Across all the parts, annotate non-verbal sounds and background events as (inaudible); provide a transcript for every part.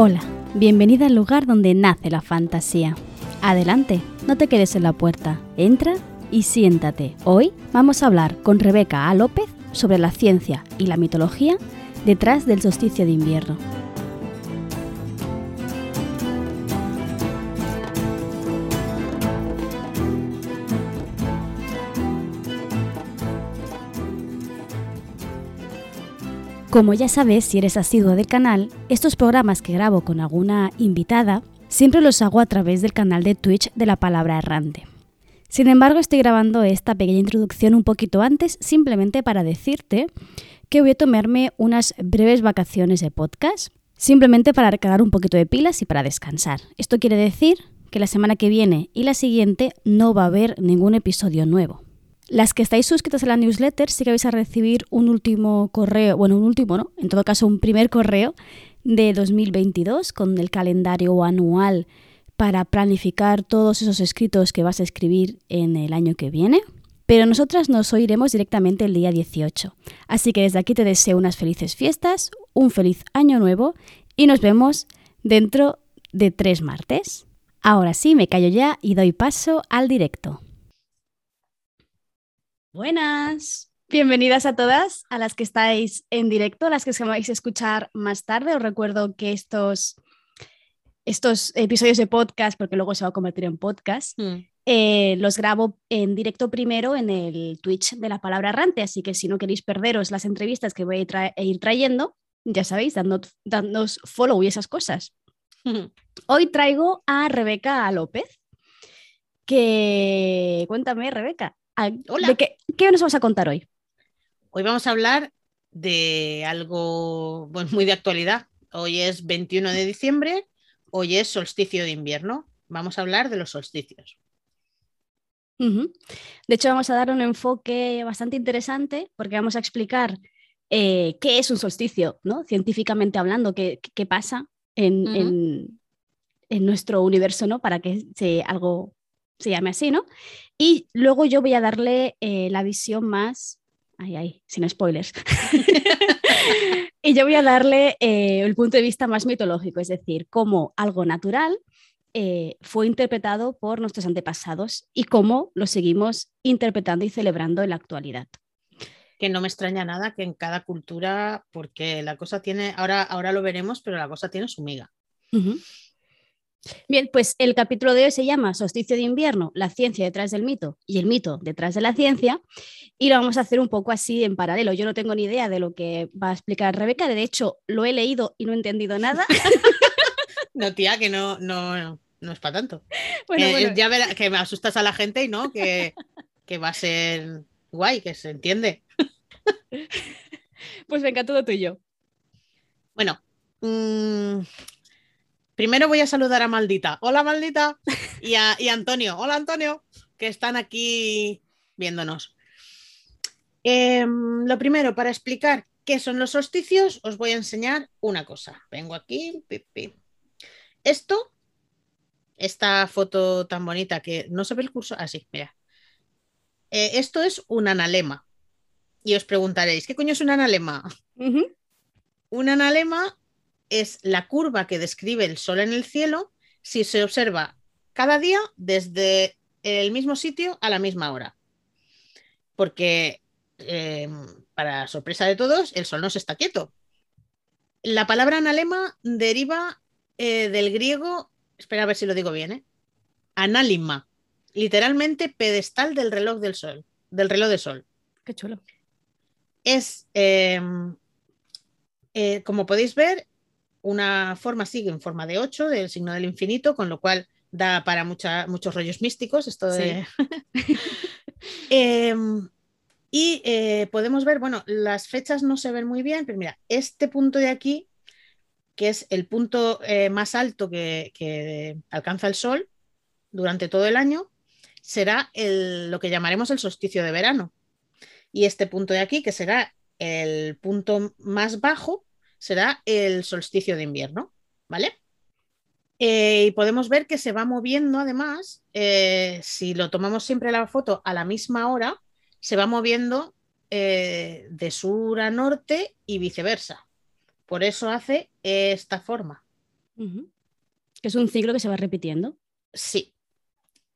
Hola, bienvenida al lugar donde nace la fantasía. Adelante, no te quedes en la puerta, entra y siéntate. Hoy vamos a hablar con Rebeca A. López sobre la ciencia y la mitología detrás del solsticio de invierno. Como ya sabes, si eres asiduo del canal, estos programas que grabo con alguna invitada siempre los hago a través del canal de Twitch de la palabra errante. Sin embargo, estoy grabando esta pequeña introducción un poquito antes, simplemente para decirte que voy a tomarme unas breves vacaciones de podcast, simplemente para recargar un poquito de pilas y para descansar. Esto quiere decir que la semana que viene y la siguiente no va a haber ningún episodio nuevo. Las que estáis suscritas a la newsletter sí que vais a recibir un último correo, bueno, un último, ¿no? En todo caso, un primer correo de 2022 con el calendario anual para planificar todos esos escritos que vas a escribir en el año que viene. Pero nosotras nos oiremos directamente el día 18. Así que desde aquí te deseo unas felices fiestas, un feliz año nuevo y nos vemos dentro de tres martes. Ahora sí, me callo ya y doy paso al directo. Buenas. Bienvenidas a todas, a las que estáis en directo, a las que os vais a escuchar más tarde. Os recuerdo que estos, estos episodios de podcast, porque luego se va a convertir en podcast, Mm. eh, los grabo en directo primero en el Twitch de la palabra errante. Así que si no queréis perderos las entrevistas que voy a tra- a ir trayendo, ya sabéis, dando, dándonos follow y esas cosas. (laughs) Hoy traigo a Rebeca López, que cuéntame, Rebeca, ¿a- Hola. ¿de qué, qué nos vas a contar hoy? Hoy vamos a hablar de algo bueno, muy de actualidad. Hoy es 21 de diciembre, hoy es solsticio de invierno. Vamos a hablar de los solsticios. De hecho, vamos a dar un enfoque bastante interesante porque vamos a explicar eh, qué es un solsticio, ¿no? Científicamente hablando, qué, qué pasa en, en- en nuestro universo, ¿no? Para que se, algo se llame así, ¿no? Y luego yo voy a darle eh, la visión más... Ay, ay, sin spoilers. (laughs) y yo voy a darle eh, el punto de vista más mitológico, es decir, cómo algo natural eh, fue interpretado por nuestros antepasados y cómo lo seguimos interpretando y celebrando en la actualidad. Que no me extraña nada que en cada cultura, porque la cosa tiene, ahora, ahora lo veremos, pero la cosa tiene su miga. Ujú. Bien, pues el capítulo de hoy se llama Solsticio de invierno, la ciencia detrás del mito y el mito detrás de la ciencia, y lo vamos a hacer un poco así en paralelo. Yo no tengo ni idea de lo que va a explicar Rebeca, de hecho lo he leído y no he entendido nada. (laughs) (laughs) No, tía, que no, no, no es para tanto. Bueno, Que, bueno, Ya verá- que me asustas a la gente y no, que, que va a ser guay, que se entiende. (laughs) pues venga, todo tuyo. Bueno, mm, primero voy a saludar a Maldita. Hola, Maldita. Y a, y a Antonio. Hola, Antonio, que están aquí viéndonos. Em, lo primero, para explicar qué son los solsticios, os voy a enseñar una cosa. Vengo aquí. pi, pi. Esto, esta foto tan bonita que no se ve el curso. Así, mira. Eh, esto es un analema. Y os preguntaréis, ¿qué coño es un analema? Un analema es la curva que describe el Sol en el cielo si se observa cada día desde el mismo sitio a la misma hora. Porque, eh, para sorpresa de todos, el Sol no se está quieto. La palabra analema deriva eh, del griego, espera a ver si lo digo bien, ¿eh? análima, literalmente pedestal del reloj del Sol, del reloj de Sol Qué chulo. es, eh, eh, como podéis ver, una forma sigue en forma de 8 del signo del infinito, con lo cual da para mucha- muchos rollos místicos esto de... (laughs) Em, y eh, podemos ver, bueno, las fechas no se ven muy bien, pero mira, este punto de aquí, que es el punto eh, más alto que, que alcanza el Sol durante todo el año, será el- lo que llamaremos el solsticio de verano. Y este punto de aquí, que será el punto más bajo, será el solsticio de invierno, ¿vale? Eh, y podemos ver que se va moviendo además, eh, si lo tomamos siempre la foto a la misma hora, se va moviendo eh, de sur a norte y viceversa. Por eso hace esta forma. Es un ciclo que se va repitiendo. Sí.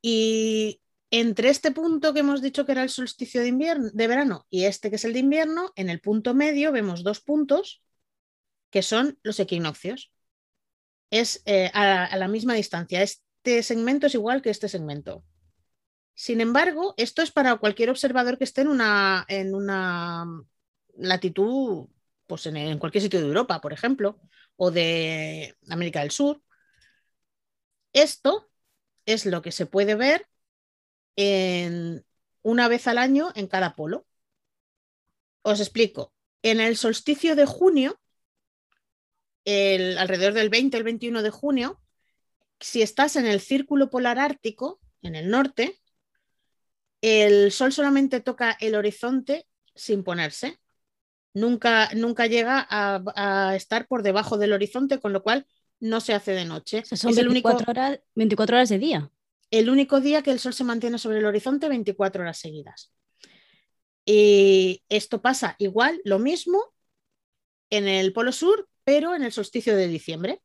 Y entre este punto que hemos dicho que era el solsticio de, invierno, de verano y este que es el de invierno, en el punto medio vemos dos puntos que son los equinoccios. Es eh, a, la misma distancia. Este segmento es igual que este segmento. Sin embargo, esto es para cualquier observador que esté en una, en una latitud, pues en, cualquier sitio de Europa, por ejemplo, o de América del Sur. Esto es lo que se puede ver en, una vez al año en cada polo. Os explico. En el solsticio de junio, el, alrededor del 20, el 21 de junio, si estás en el círculo polar ártico, en el norte, el sol solamente toca el horizonte sin ponerse. Nunca, nunca llega a, estar por debajo del horizonte, con lo cual no se hace de noche. son es 24, el único, horas, 24 horas de día. El único día que el sol se mantiene sobre el horizonte 24 horas seguidas. Y esto pasa igual, lo mismo en el Polo Sur, pero en el solsticio de diciembre.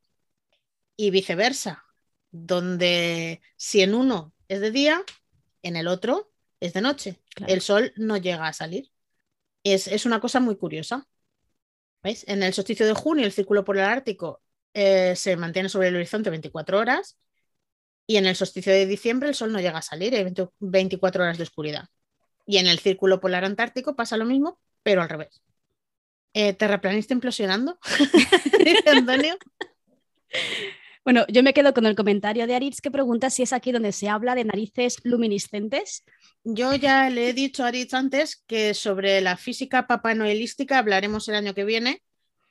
Y viceversa, donde si en uno es de día, en el otro es de noche. El sol no llega a salir. Es, una cosa muy curiosa. ¿Veis? En el solsticio de junio, el círculo polar ártico eh, se mantiene sobre el horizonte 24 horas y en el solsticio de diciembre el sol no llega a salir, hay 24 horas de oscuridad. Y en el círculo polar antártico pasa lo mismo, pero al revés. Eh, ¿Terraplanista implosionando? (laughs) Antonio. Bueno, yo me quedo con el comentario de Aritz que pregunta si es aquí donde se habla de narices luminiscentes. Yo ya le he dicho a Aritz antes que sobre la física papanoelística hablaremos el año que viene,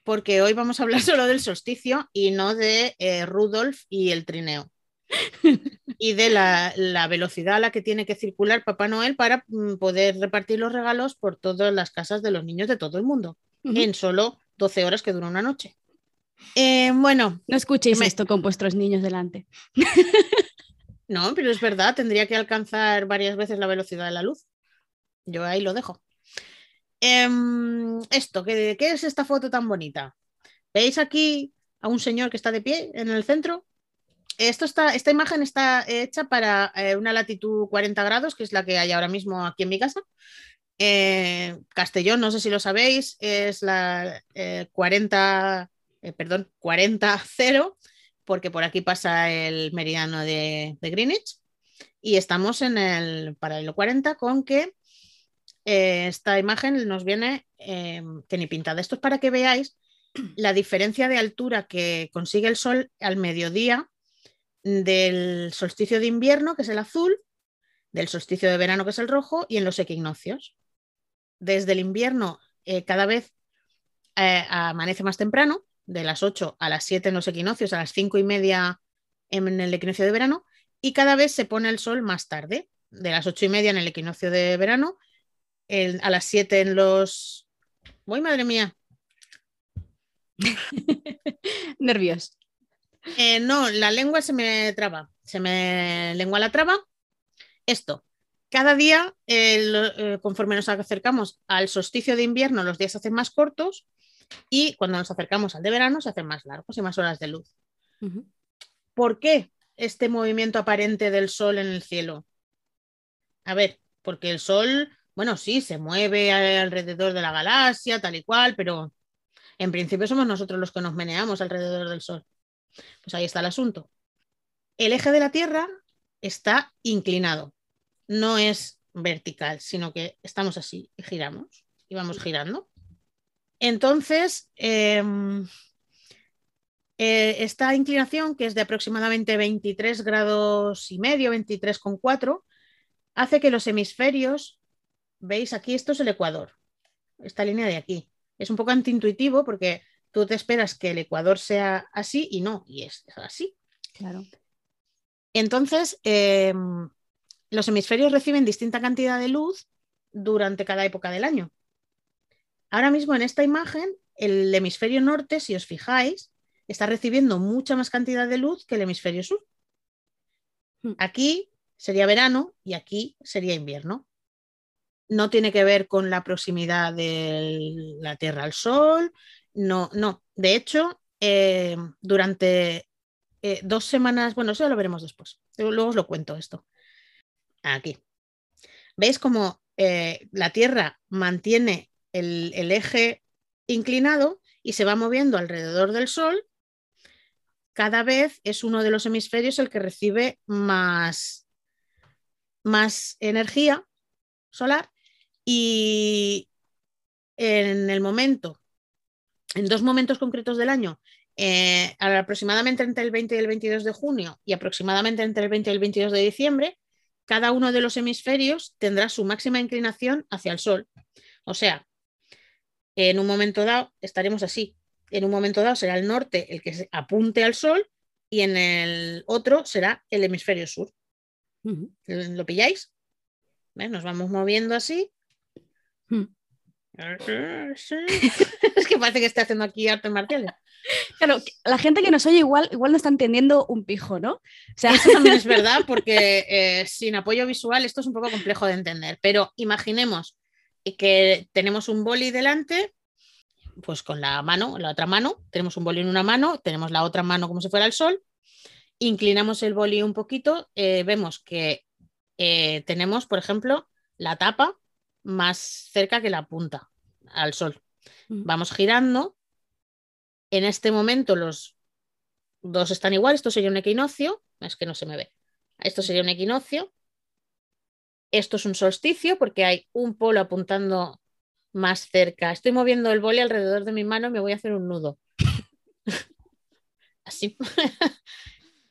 porque hoy vamos a hablar solo del solsticio y no de eh, Rudolf y el trineo. y de la, velocidad a la que tiene que circular Papá Noel para mm, poder repartir los regalos por todas las casas de los niños de todo el mundo, en solo 12 horas que dura una noche. Eh, bueno. No escuchéis esto con vuestros niños delante. (laughs) no, pero es verdad, tendría que alcanzar varias veces la velocidad de la luz. Yo ahí lo dejo. Em, esto, ¿qué, ¿qué es esta foto tan bonita? ¿Veis aquí a un señor que está de pie en el centro? Esto está, esta imagen está hecha para eh, una latitud 40 grados, que es la que hay ahora mismo aquí en mi casa. Eh, Castellón, no sé si lo sabéis, es la 40 eh, perdón, 40-0, porque por aquí pasa el meridiano de, Greenwich. Y estamos en el paralelo 40 con que eh, esta imagen nos viene eh, que ni pintada. Esto es para que veáis la diferencia de altura que consigue el Sol al mediodía del solsticio de invierno, que es el azul, del solsticio de verano, que es el rojo, y en los equinoccios. Desde el invierno cada vez amanece más temprano de las 8 a las 7 en los equinoccios, a las 5 y media en el equinoccio de verano, y cada vez se pone el sol más tarde, de las 8 y media en el equinoccio de verano, a las 7 en los... ¡Uy, madre mía! (laughs) Nervios. Eh, no, la lengua se me traba, se me lengua la traba. Esto, cada día, eh, conforme nos acercamos al solsticio de invierno, los días se hacen más cortos y cuando nos acercamos al de verano se hacen más largos y más horas de luz. ¿Por qué este movimiento aparente del Sol en el cielo? A ver, porque el Sol, bueno, sí, se mueve alrededor de la galaxia, tal y cual, pero en principio somos nosotros los que nos meneamos alrededor del Sol. Pues ahí está el asunto. El eje de la Tierra está inclinado, no es vertical, sino que estamos así y giramos y vamos girando. Entonces, em, eh, esta inclinación, que es de aproximadamente 23 grados y medio, 23,4, hace que los hemisferios, veis aquí, esto es el ecuador, esta línea de aquí. Es un poco antiintuitivo porque tú te esperas que el ecuador sea así y no, y es así. Claro. Entonces, em, los hemisferios reciben distinta cantidad de luz durante cada época del año. Ahora mismo en esta imagen, el hemisferio norte, si os fijáis, está recibiendo mucha más cantidad de luz que el hemisferio sur. Hmm. Aquí sería verano y aquí sería invierno. No tiene que ver con la proximidad de la Tierra al Sol, no, no. De hecho, eh, durante eh, dos semanas, bueno, eso lo veremos después. Luego os lo cuento esto. Aquí. ¿Veis cómo eh, la Tierra mantiene el, eje inclinado y se va moviendo alrededor del Sol? Cada vez es uno de los hemisferios el que recibe más, más energía solar y en el momento, en dos momentos concretos del año, eh, aproximadamente entre el 20 y el 22 de junio y aproximadamente entre el 20 y el 22 de diciembre, cada uno de los hemisferios tendrá su máxima inclinación hacia el Sol. O sea, en un momento dado estaremos así. En un momento dado será el norte el que apunte al Sol y en el otro será el hemisferio sur. ¿Lo pilláis? Nos vamos moviendo así. Hmm. (laughs) es que parece que esté haciendo aquí artes marciales. Claro, la gente que nos oye igual, igual no está entendiendo un pijo, ¿no? O sea... Eso también es (laughs) verdad, porque eh, sin apoyo visual esto es un poco complejo de entender. Pero imaginemos que tenemos un boli delante, pues con la mano, la otra mano, tenemos un boli en una mano, tenemos la otra mano como si fuera el sol, inclinamos el boli un poquito, eh, vemos que eh, tenemos, por ejemplo, la tapa más cerca que la punta al sol. Mm. Vamos girando. En este momento los dos están igual. Esto sería un equinoccio. Es que no se me ve. Esto sería un equinoccio. Esto es un solsticio porque hay un polo apuntando más cerca. Estoy moviendo el boli alrededor de mi mano me voy a hacer un nudo. (laughs) Así. (laughs)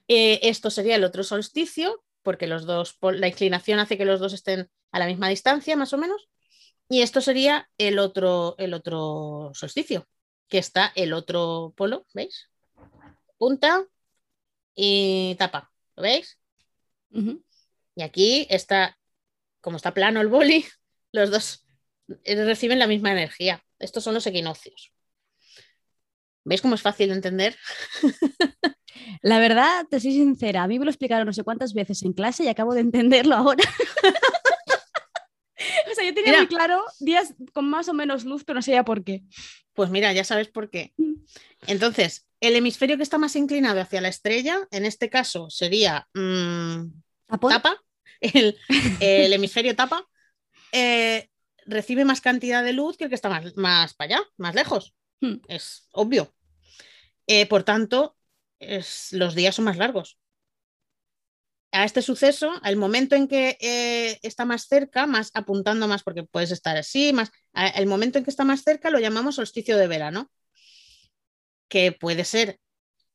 Eh, esto sería el otro solsticio porque los dos, la inclinación hace que los dos estén a la misma distancia, más o menos. Y esto sería el otro, el otro solsticio, que está el otro polo, ¿veis? Punta y tapa, ¿lo veis? Y aquí está, como está plano el boli, (laughs) los dos reciben la misma energía. Estos son los equinoccios. ¿Veis cómo es fácil de entender? (laughs) La verdad, te soy sincera, a mí me lo explicaron no sé cuántas veces en clase y acabo de entenderlo ahora. (laughs) o sea, yo tenía muy claro días con más o menos luz, pero no sabía por qué. Pues mira, ya sabes por qué. Mm. Entonces, el hemisferio que está más inclinado hacia la estrella, en este caso sería mm, tapa, el, hemisferio tapa, eh, recibe más cantidad de luz que el que está más, más para allá, más lejos. Mm. Es obvio. Eh, por tanto, los días son más largos. A este suceso, al momento en que eh, está más cerca, más apuntando más, porque puedes estar así, más, el momento en que está más cerca lo llamamos solsticio de verano, que puede ser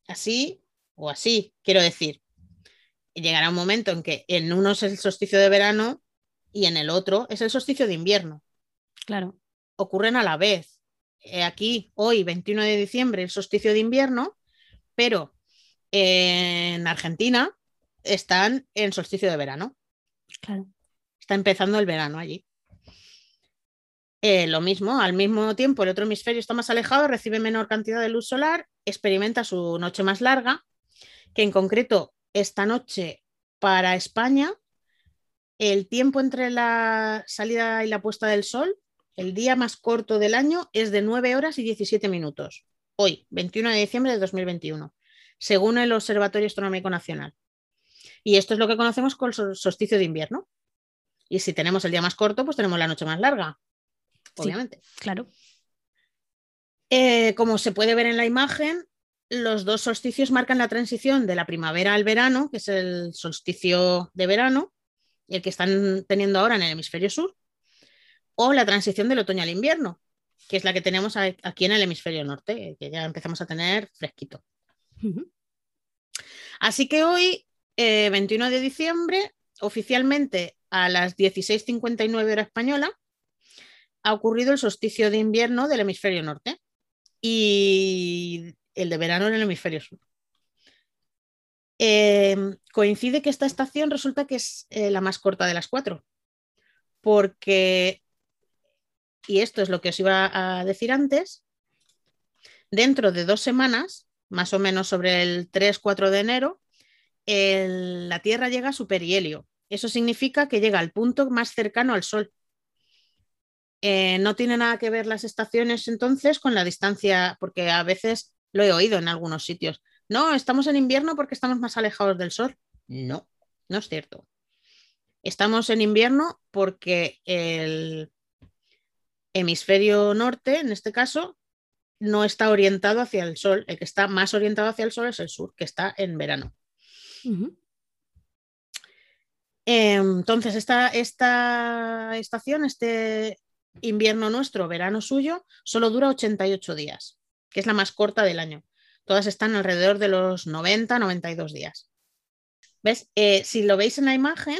así o así, quiero decir. Llegará un momento en que en uno es el solsticio de verano y en el otro es el solsticio de invierno. Claro. Ocurren a la vez. Eh, aquí, hoy, 21 de diciembre, el solsticio de invierno, pero en Argentina están en solsticio de verano. Claro. Está empezando el verano allí. Eh, lo mismo, al mismo tiempo el otro hemisferio está más alejado, recibe menor cantidad de luz solar, experimenta su noche más larga, que en concreto esta noche para España, el tiempo entre la salida y la puesta del sol, el día más corto del año, es de 9 horas y 17 minutos. Hoy, 21 de diciembre de 2021 según el Observatorio Astronómico Nacional. Y esto es lo que conocemos con el solsticio de invierno. Y si tenemos el día más corto, pues tenemos la noche más larga, obviamente. claro. Eh, como se puede ver en la imagen, los dos solsticios marcan la transición de la primavera al verano, que es el solsticio de verano, el que están teniendo ahora en el hemisferio sur, o la transición del otoño al invierno, que es la que tenemos aquí en el hemisferio norte, que ya empezamos a tener fresquito. Así que hoy, 21 eh, de diciembre, oficialmente a las 16.59 hora española, ha ocurrido el solsticio de invierno del hemisferio norte y el de verano en el hemisferio sur. Eh, coincide que esta estación resulta que es eh, la más corta de las cuatro, porque, y esto es lo que os iba a decir antes, dentro de dos semanas más o menos sobre el 3-4 de enero, la Tierra llega a su perihelio. Eso significa que llega al punto más cercano al Sol. Eh, no tiene nada que ver las estaciones entonces con la distancia, porque a veces lo he oído en algunos sitios. no, estamos en invierno porque estamos más alejados del sol. No, no es cierto. Estamos en invierno porque el hemisferio norte, en este caso, no está orientado hacia el sol. El que está más orientado hacia el sol es el sur, que está en verano. Entonces, esta, esta estación, este invierno nuestro, verano suyo, solo dura 88 días, que es la más corta del año. Todas están alrededor de los 90, 92 días. ¿Ves? Eh, si lo veis en la imagen,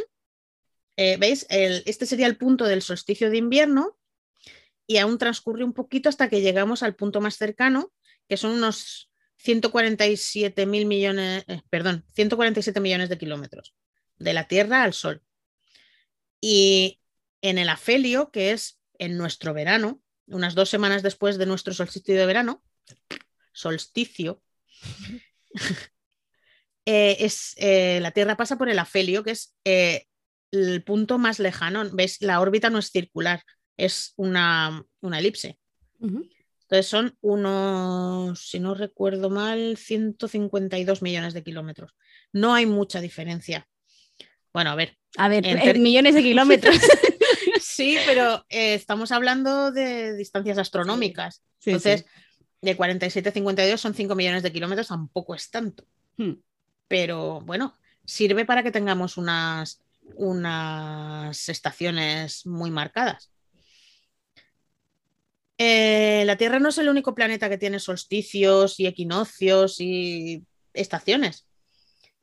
eh, ¿veis? este sería el punto del solsticio de invierno y aún transcurre un poquito hasta que llegamos al punto más cercano, que son unos 147 mil millones, eh, perdón, 147 millones de kilómetros de la Tierra al Sol. Y en el afelio, que es en nuestro verano, unas dos semanas después de nuestro solsticio de verano, solsticio, (laughs) eh, es, eh, la Tierra pasa por el afelio, que es el punto más lejano. ¿Ves? La órbita no es circular, es una, elipse. Entonces son unos, si no recuerdo mal, 152 millones de kilómetros. No hay mucha diferencia. Bueno, a ver. A ver, millones de kilómetros. (laughs) sí, pero estamos hablando de distancias astronómicas. Entonces, de 47 a 52 son 5 millones de kilómetros, tampoco es tanto. Hmm. Pero bueno, sirve para que tengamos unas, unas estaciones muy marcadas. Eh, la Tierra no es el único planeta que tiene solsticios y equinoccios y estaciones.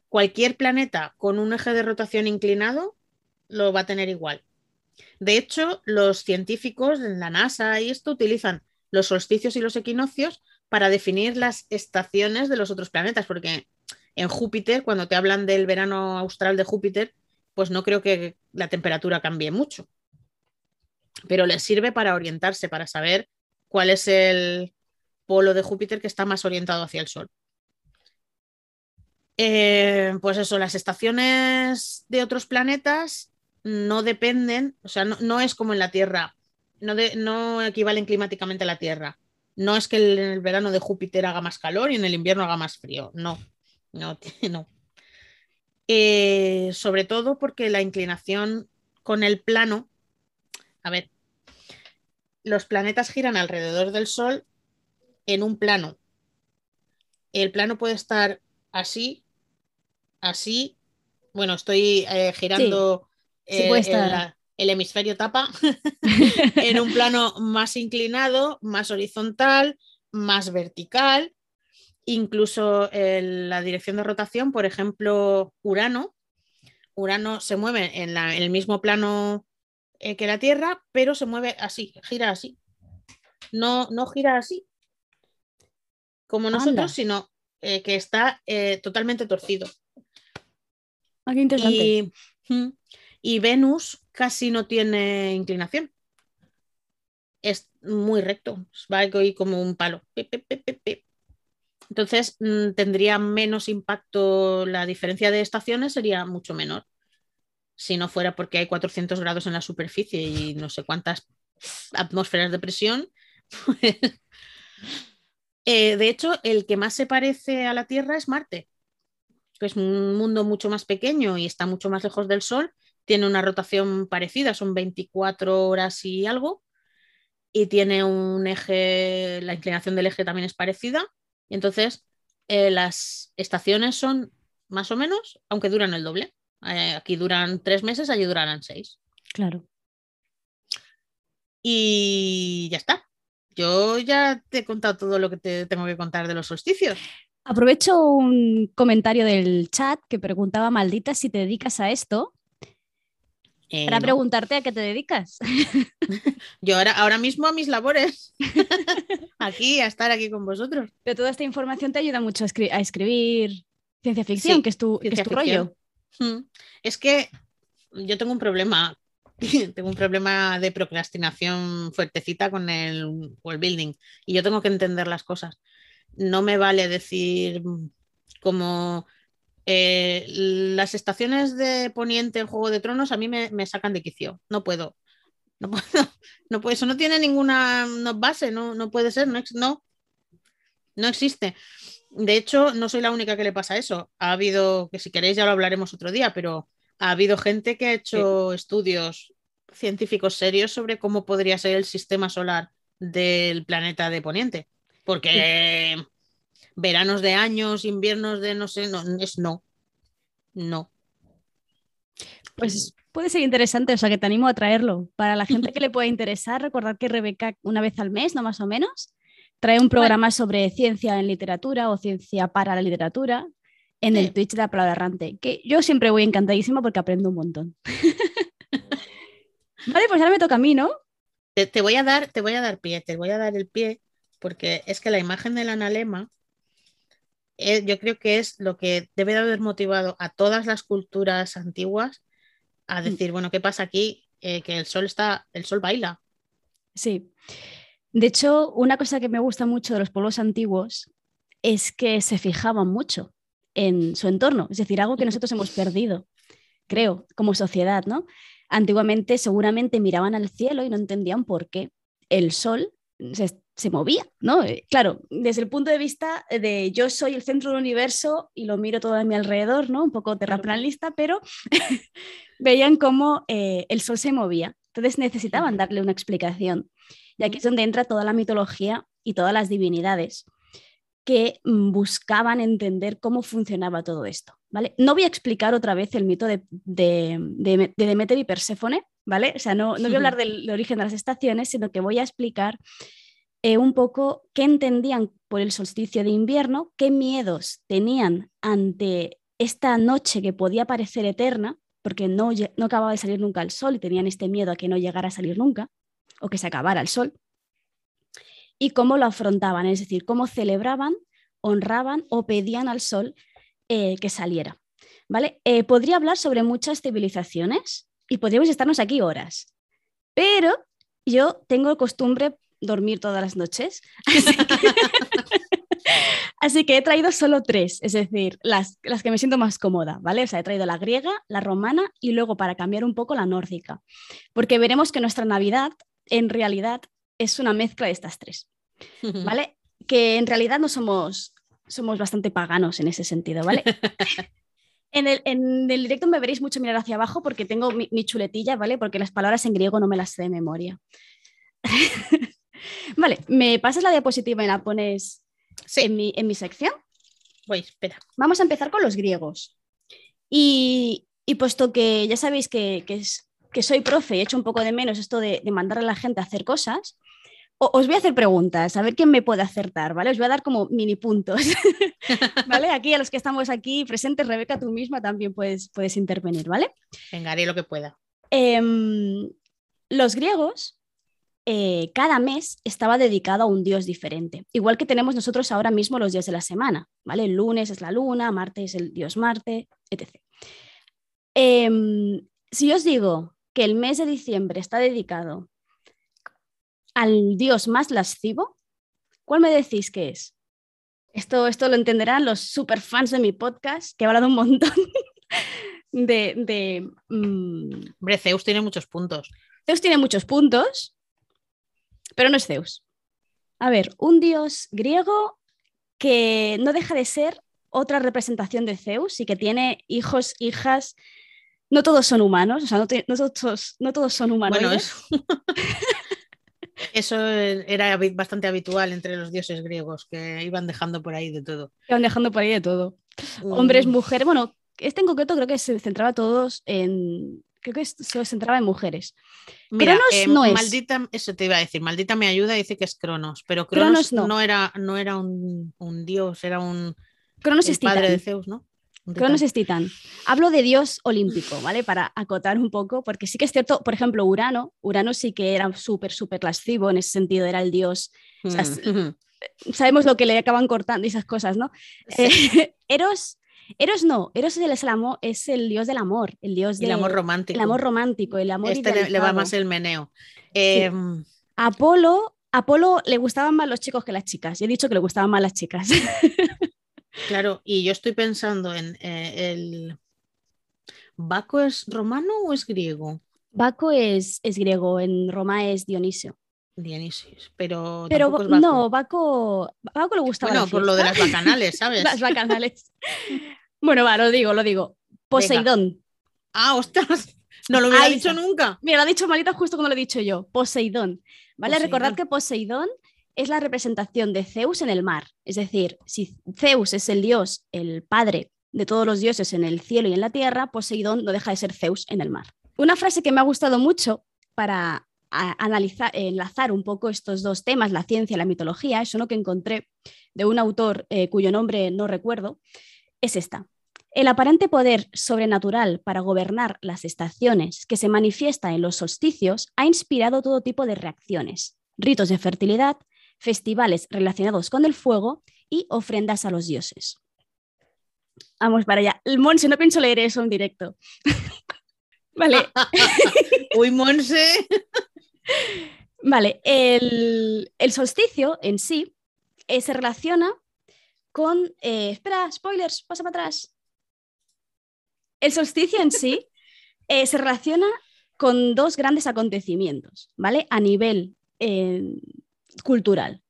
Cualquier planeta con un eje de rotación inclinado lo va a tener igual. De hecho, los científicos en la NASA y esto utilizan los solsticios y los equinoccios para definir las estaciones de los otros planetas, porque en Júpiter, cuando te hablan del verano austral de Júpiter, pues no creo que la temperatura cambie mucho. Pero les sirve para orientarse, para saber cuál es el polo de Júpiter que está más orientado hacia el Sol. Eh, pues eso, las estaciones de otros planetas no dependen, o sea, no es como en la Tierra, no, equivalen climáticamente a la Tierra. No es que en el verano de Júpiter haga más calor y en el invierno haga más frío. No, no, (laughs) no. Eh, sobre todo porque la inclinación con el plano, a ver, los planetas giran alrededor del Sol en un plano. El plano puede estar así, así. Bueno, estoy eh, girando eh, el hemisferio tapa (laughs) en un plano más inclinado, más horizontal, más vertical. Incluso en la dirección de rotación, por ejemplo, Urano. Urano se mueve en, el mismo plano eh, que la Tierra, pero se mueve así, gira así. No, no gira así, como nosotros, sino eh, que está eh, totalmente torcido. Ah, interesante. y Venus casi no tiene inclinación. Es muy recto, va ahí como un palo. Entonces mm, tendría menos impacto, la diferencia de estaciones sería mucho menor. Si no fuera porque hay 400 grados en la superficie y no sé cuántas atmósferas de presión. Pues, eh, de hecho, el que más se parece a la Tierra es Marte, que es un mundo mucho más pequeño y está mucho más lejos del Sol tiene una rotación parecida, son 24 horas y algo, y tiene un eje, la inclinación del eje también es parecida, y entonces eh, las estaciones son más o menos, aunque duran el doble. Eh, aquí duran tres meses, allí durarán seis. Claro. Y ya está. Yo ya te he contado todo lo que te tengo que contar de los solsticios. Aprovecho un comentario del chat que preguntaba, maldita, si te dedicas a esto. Eh, Para preguntarte a qué te dedicas. (laughs) Yo ahora, ahora mismo a mis labores, (laughs) aquí, a estar aquí con vosotros. Pero toda esta información te ayuda mucho a, escribir ciencia ficción, que es tu, rollo. Es que yo tengo un problema, (laughs) tengo un problema de procrastinación fuertecita con el world building y yo tengo que entender las cosas. No me vale decir como eh, las estaciones de Poniente en Juego de Tronos a mí me, sacan de quicio. No puedo. No (laughs) puedo. No puedo. Eso no tiene ninguna base, no, no puede ser, no, no existe. De hecho, no soy la única que le pasa eso. Ha habido, que si queréis ya lo hablaremos otro día, pero ha habido gente que ha hecho estudios científicos serios sobre cómo podría ser el sistema solar del planeta de Poniente. Porque veranos de años, inviernos de no sé, no, es no. No. Pues puede ser interesante, o sea que te animo a traerlo. Para la gente que le pueda interesar, recordar que Rebeca una vez al mes, no más o menos, trae un programa sobre ciencia en literatura o ciencia para la literatura en el Twitch de la palabra errante, que yo siempre voy encantadísima porque aprendo un montón. (laughs) vale, pues ahora me toca a mí, ¿no? Te, voy a dar, te voy a dar pie, te voy a dar el pie, porque es que la imagen del analema eh, yo creo que es lo que debe de haber motivado a todas las culturas antiguas a mm. decir, bueno, ¿qué pasa aquí? Eh, que el sol está, el sol baila. Sí. De hecho, una cosa que me gusta mucho de los pueblos antiguos es que se fijaban mucho en su entorno, es decir, algo que nosotros hemos perdido, creo, como sociedad, ¿no? Antiguamente seguramente miraban al cielo y no entendían por qué el sol se, movía, ¿no? Eh, claro, desde el punto de vista de yo soy el centro del universo y lo miro todo a mi alrededor, ¿no? Un poco terraplanista, pero (laughs) veían cómo eh, el sol se movía. Entonces necesitaban darle una explicación. Y aquí es donde entra toda la mitología y todas las divinidades que mm, buscaban entender cómo funcionaba todo esto. ¿vale? No voy a explicar otra vez el mito de, Demeter y Perséfone, ¿vale? O sea, no, voy a hablar del origen de las estaciones, sino que voy a explicar eh, un poco qué entendían por el solsticio de invierno, qué miedos tenían ante esta noche que podía parecer eterna, porque no, no acababa de salir nunca el sol y tenían este miedo a que no llegara a salir nunca o que se acabara el sol, y cómo lo afrontaban, es decir, cómo celebraban, honraban o pedían al sol eh, que saliera. ¿vale? Eh, podría hablar sobre muchas civilizaciones y podríamos estarnos aquí horas, pero yo tengo costumbre dormir todas las noches. Así que... (laughs) he traído solo tres, es decir, las, las, que me siento más cómoda, ¿vale? He traído la griega, la romana y luego para cambiar un poco la nórdica, porque veremos que nuestra Navidad en realidad es una mezcla de estas tres, (laughs) ¿vale? que en realidad no somos, somos bastante paganos en ese sentido, ¿vale? (laughs) En el, en el, directo me veréis mucho mirar hacia abajo porque tengo mi, chuletilla, ¿vale? Porque las palabras en griego no me las sé de memoria. (laughs) vale, ¿me pasas la diapositiva y la pones en, mi, en, mi, sección? Voy, espera. Vamos a empezar con los griegos. Y, y puesto que ya sabéis que, que es que soy profe y he hecho un poco de menos esto de, mandar a la gente a hacer cosas, os voy a hacer preguntas, a ver quién me puede acertar, ¿vale? Os voy a dar como mini puntos, (laughs) ¿vale? Aquí a los que estamos aquí presentes, Rebeca, tú misma también puedes, puedes intervenir, ¿vale? Venga, haré lo que pueda. Em, los griegos, eh, cada mes estaba dedicado a un dios diferente, igual que tenemos nosotros ahora mismo los días de la semana, ¿vale? El lunes es la luna, martes es el dios Marte, etc. Em, si os digo que el mes de diciembre está dedicado al dios más lascivo, ¿cuál me decís que es? Esto, esto lo entenderán los super fans de mi podcast, que he hablado un montón (laughs) de... de mm, Zeus tiene muchos puntos. Zeus tiene muchos puntos, pero no es Zeus. A ver, un dios griego que no deja de ser otra representación de Zeus y que tiene hijos, hijas no todos son humanos, o sea, no, todos, no todos, son humanos. Bueno, eso, (laughs) eso era bastante habitual entre los dioses griegos, que iban dejando por ahí de todo. Iban dejando por ahí de todo. Mm. Hombres, mujeres, bueno, este en concreto creo que se centraba todos en, creo que se centraba en mujeres. Mira, Cronos eh, no es. Maldita, eso te iba a decir, maldita me ayuda, dice que es Cronos, pero Cronos, no. era, no era un, dios, era un Cronos es padre de Zeus, ¿no? Cronos es titán. Hablo de dios olímpico, ¿vale? Para acotar un poco, porque sí que es cierto, por ejemplo, Urano, Urano sí que era súper, súper lascivo, en ese sentido era el dios. Mm. sabemos lo que le acaban cortando y esas cosas, ¿no? Eh, (laughs) Eros, Eros no, Eros es el, amor, es el dios del amor, el dios del amor romántico. El amor romántico, el amor Este le, va más el meneo. Em, Apolo, Apolo le gustaban más los chicos que las chicas. Y he dicho que le gustaban más las chicas. (laughs) Claro, y yo estoy pensando en eh, el... ¿Baco es romano o es griego? Baco es, es griego, en Roma es Dionisio. Dionisis, pero, Pero tampoco es Baco. no, Baco, Baco le gustaba Bueno, por lo de las bacanales, (laughs) ¿sabes? las bacanales. bueno, va, lo digo, lo digo. Poseidón. Ah, ostras, no lo hubiera Ahí dicho está. nunca. Mira, lo ha dicho Malita justo cuando lo he dicho yo. Poseidón. ¿Vale? Poseidón. Recordad que Poseidón es la representación de Zeus en el mar. Es decir, si Zeus es el dios, el padre de todos los dioses en el cielo y en la tierra, Poseidón no deja de ser Zeus en el mar. Una frase que me ha gustado mucho para analizar, enlazar un poco estos dos temas, la ciencia y la mitología, es uno que encontré de un autor eh, cuyo nombre no recuerdo, es esta. El aparente poder sobrenatural para gobernar las estaciones que se manifiesta en los solsticios ha inspirado todo tipo de reacciones, ritos de fertilidad, festivales relacionados con el fuego y ofrendas a los dioses. Vamos para allá. Monse, no pienso leer eso en directo. (laughs) vale, (laughs) Uy, Monse. (laughs) Vale, el, el solsticio en sí eh, se relaciona con... eh, espera, spoilers, pasa para atrás. El solsticio en sí eh, se relaciona con dos grandes acontecimientos, ¿vale? A nivel eh, cultural.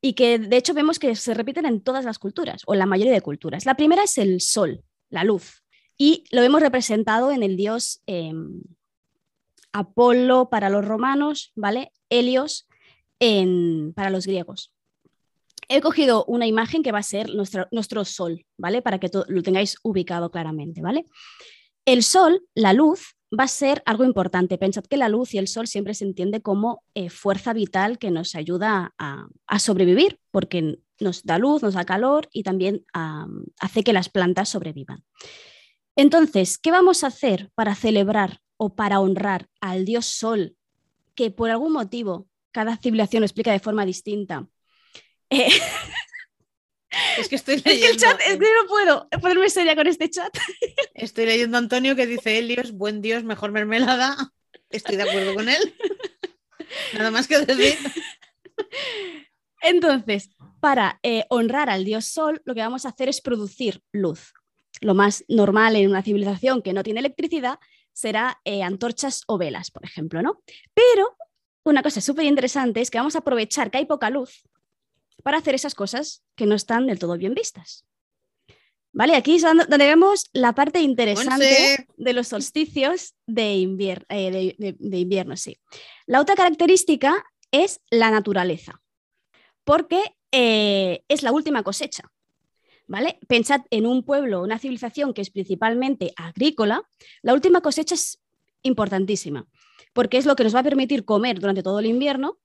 Y que de hecho vemos que se repiten en todas las culturas, o en la mayoría de culturas. La primera es el sol, la luz. Y lo vemos representado en el dios em, Apolo para los romanos, ¿vale? Helios para los griegos. He cogido una imagen que va a ser nuestro, sol, ¿vale? Para que lo tengáis ubicado claramente, ¿vale? El sol, la luz, va a ser algo importante. Pensad que la luz y el sol siempre se entiende como eh, fuerza vital que nos ayuda a, sobrevivir, porque nos da luz, nos da calor y también hace que las plantas sobrevivan. Entonces, ¿qué vamos a hacer para celebrar o para honrar al dios sol, que por algún motivo cada civilización lo explica de forma distinta? Eh, (laughs) Es que estoy es que leyendo. el chat, es que no puedo ponerme seria con este chat. Estoy leyendo a Antonio que dice Helios, buen Dios, mejor mermelada. Estoy de acuerdo con él. Nada más que decir. Entonces, para eh, honrar al dios sol, lo que vamos a hacer es producir luz. Lo más normal en una civilización que no tiene electricidad será eh, antorchas o velas, por ejemplo, ¿no? Pero una cosa súper interesante es que vamos a aprovechar que hay poca luz para hacer esas cosas que no están del todo bien vistas. ¿Vale? Aquí es donde vemos la parte interesante Monse. de los solsticios de, invier- eh, de- de- de invierno. Sí. La otra característica es la naturaleza, porque eh, es la última cosecha. ¿Vale? Pensad en un pueblo, una civilización que es principalmente agrícola, la última cosecha es importantísima, porque es lo que nos va a permitir comer durante todo el invierno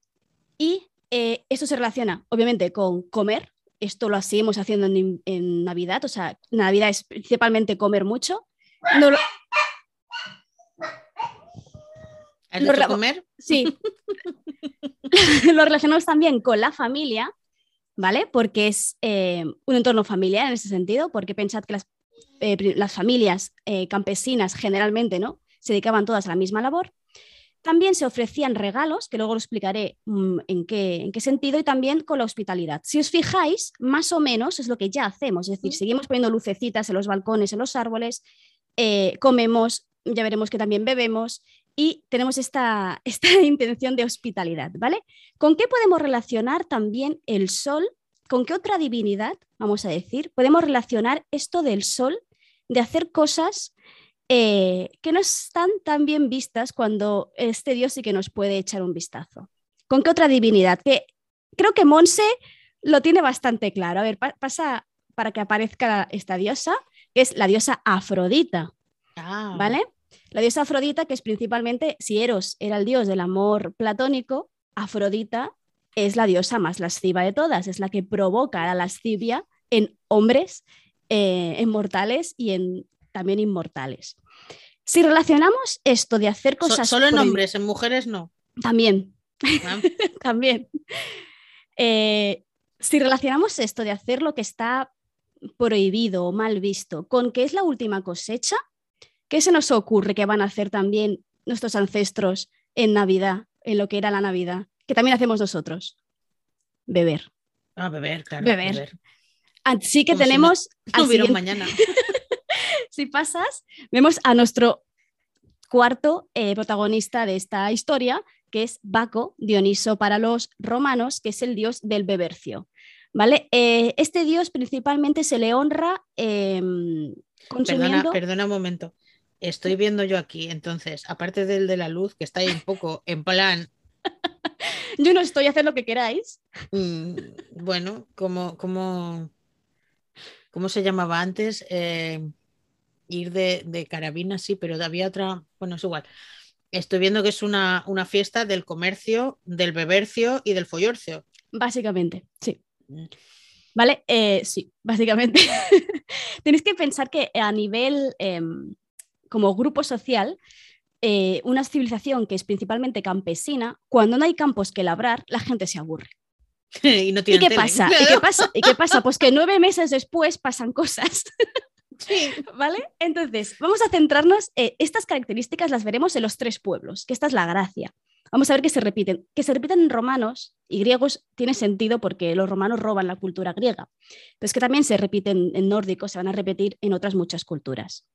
y eh, esto se relaciona obviamente con comer, esto lo seguimos haciendo en, Navidad, o sea, Navidad es principalmente comer mucho. No lo- ¿Has Lo hecho rela- comer? Sí. (laughs) lo relacionamos también con la familia, ¿vale? Porque es eh, un entorno familiar en ese sentido, porque pensad que las, eh, las familias eh, campesinas generalmente, ¿no? Se dedicaban todas a la misma labor. También se ofrecían regalos, que luego lo explicaré mm, en, qué, en qué sentido, y también con la hospitalidad. Si os fijáis, más o menos es lo que ya hacemos, es decir, seguimos poniendo lucecitas en los balcones, en los árboles, eh, comemos, ya veremos que también bebemos, y tenemos esta, (laughs) esta intención de hospitalidad, ¿vale? ¿Con qué podemos relacionar también el sol? ¿Con qué otra divinidad, vamos a decir, podemos relacionar esto del sol, de hacer cosas eh, que no están tan bien vistas cuando este dios sí que nos puede echar un vistazo? ¿Con qué otra divinidad? Que creo que Monse lo tiene bastante claro. A ver, pa- pasa para que aparezca esta diosa, que es la diosa Afrodita. Ah, ¿vale? La diosa Afrodita, que es principalmente, si Eros era el dios del amor platónico, Afrodita es la diosa más lasciva de todas, es la que provoca la lascivia en hombres, eh, en mortales y en también inmortales. Si relacionamos esto de hacer So- cosas... solo en hombres, en mujeres no. También, Ah, (laughs) también. Eh, si relacionamos esto de hacer lo que está prohibido o mal visto con que es la última cosecha, ¿qué se nos ocurre que van a hacer también nuestros ancestros en Navidad, en lo que era la Navidad? Que también hacemos nosotros. Beber. Ah, beber, claro. Beber. Así que Como si no- tenemos, No al hubiera un siguiente- mañana. (laughs) si pasas, vemos a nuestro cuarto eh, protagonista de esta historia, que es Baco, Dioniso para los romanos, que es el dios del bebercio. ¿Vale? Eh, este dios principalmente se le honra em, consumiendo... Perdona, perdona un momento. Estoy viendo yo aquí, entonces, aparte del de la luz, que está ahí un poco en plan (laughs) yo no estoy a hacer lo que queráis. Mm, bueno, como, como, ¿cómo se llamaba antes? Eh, ir de, carabina, sí, pero había otra, bueno, es igual. Estoy viendo que es una, una fiesta del comercio, del bebercio y del follorcio. Básicamente, sí. Mm. ¿Vale? Eh, sí, (laughs) básicamente. (laughs) Tenéis que pensar que a nivel em, como grupo social, eh, una civilización que es principalmente campesina, cuando no hay campos que labrar, la gente se aburre. (laughs) y, no qué pasa? ¿Y qué pasa? ¿Y qué pasa? Pues que nueve meses después pasan cosas. ¿Vale? Entonces, vamos a centrarnos, en estas características las veremos en los tres pueblos, que esta es la gracia. Vamos a ver que se repiten. Que se repiten en romanos y griegos tiene sentido porque los romanos roban la cultura griega, pero es que también se repiten en nórdico, se van a repetir en otras muchas culturas.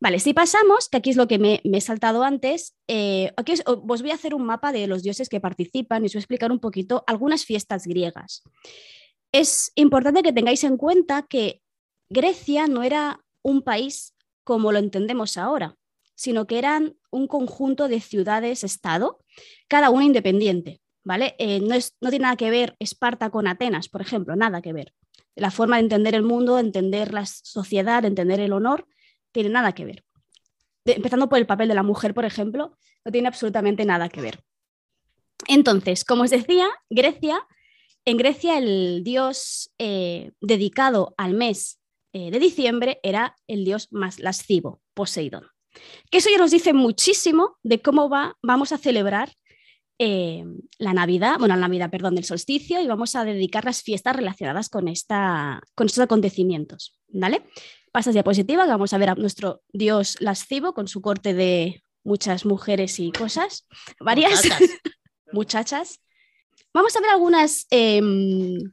Vale, si pasamos, que aquí es lo que me, he saltado antes, eh, aquí os, voy a hacer un mapa de los dioses que participan y os voy a explicar un poquito algunas fiestas griegas. Es importante que tengáis en cuenta que Grecia no era un país como lo entendemos ahora, sino que eran un conjunto de ciudades-estado, cada una independiente. ¿vale? Eh, no, tiene nada que ver Esparta con Atenas, por ejemplo, nada que ver. La forma de entender el mundo, entender la sociedad, entender el honor, tiene nada que ver. empezando por el papel de la mujer, por ejemplo, no tiene absolutamente nada que ver. Entonces, como os decía, Grecia, en Grecia el dios eh, dedicado al mes eh, de diciembre era el dios más lascivo, Poseidón. Que eso ya nos dice muchísimo de cómo va, vamos a celebrar eh, la Navidad, bueno, la Navidad, perdón, del solsticio y vamos a dedicar las fiestas relacionadas con, esta, con estos acontecimientos, ¿vale? Pasas diapositiva, vamos a ver a nuestro dios lascivo con su corte de muchas mujeres y cosas, varias muchachas. (laughs) Vamos a ver algunas em,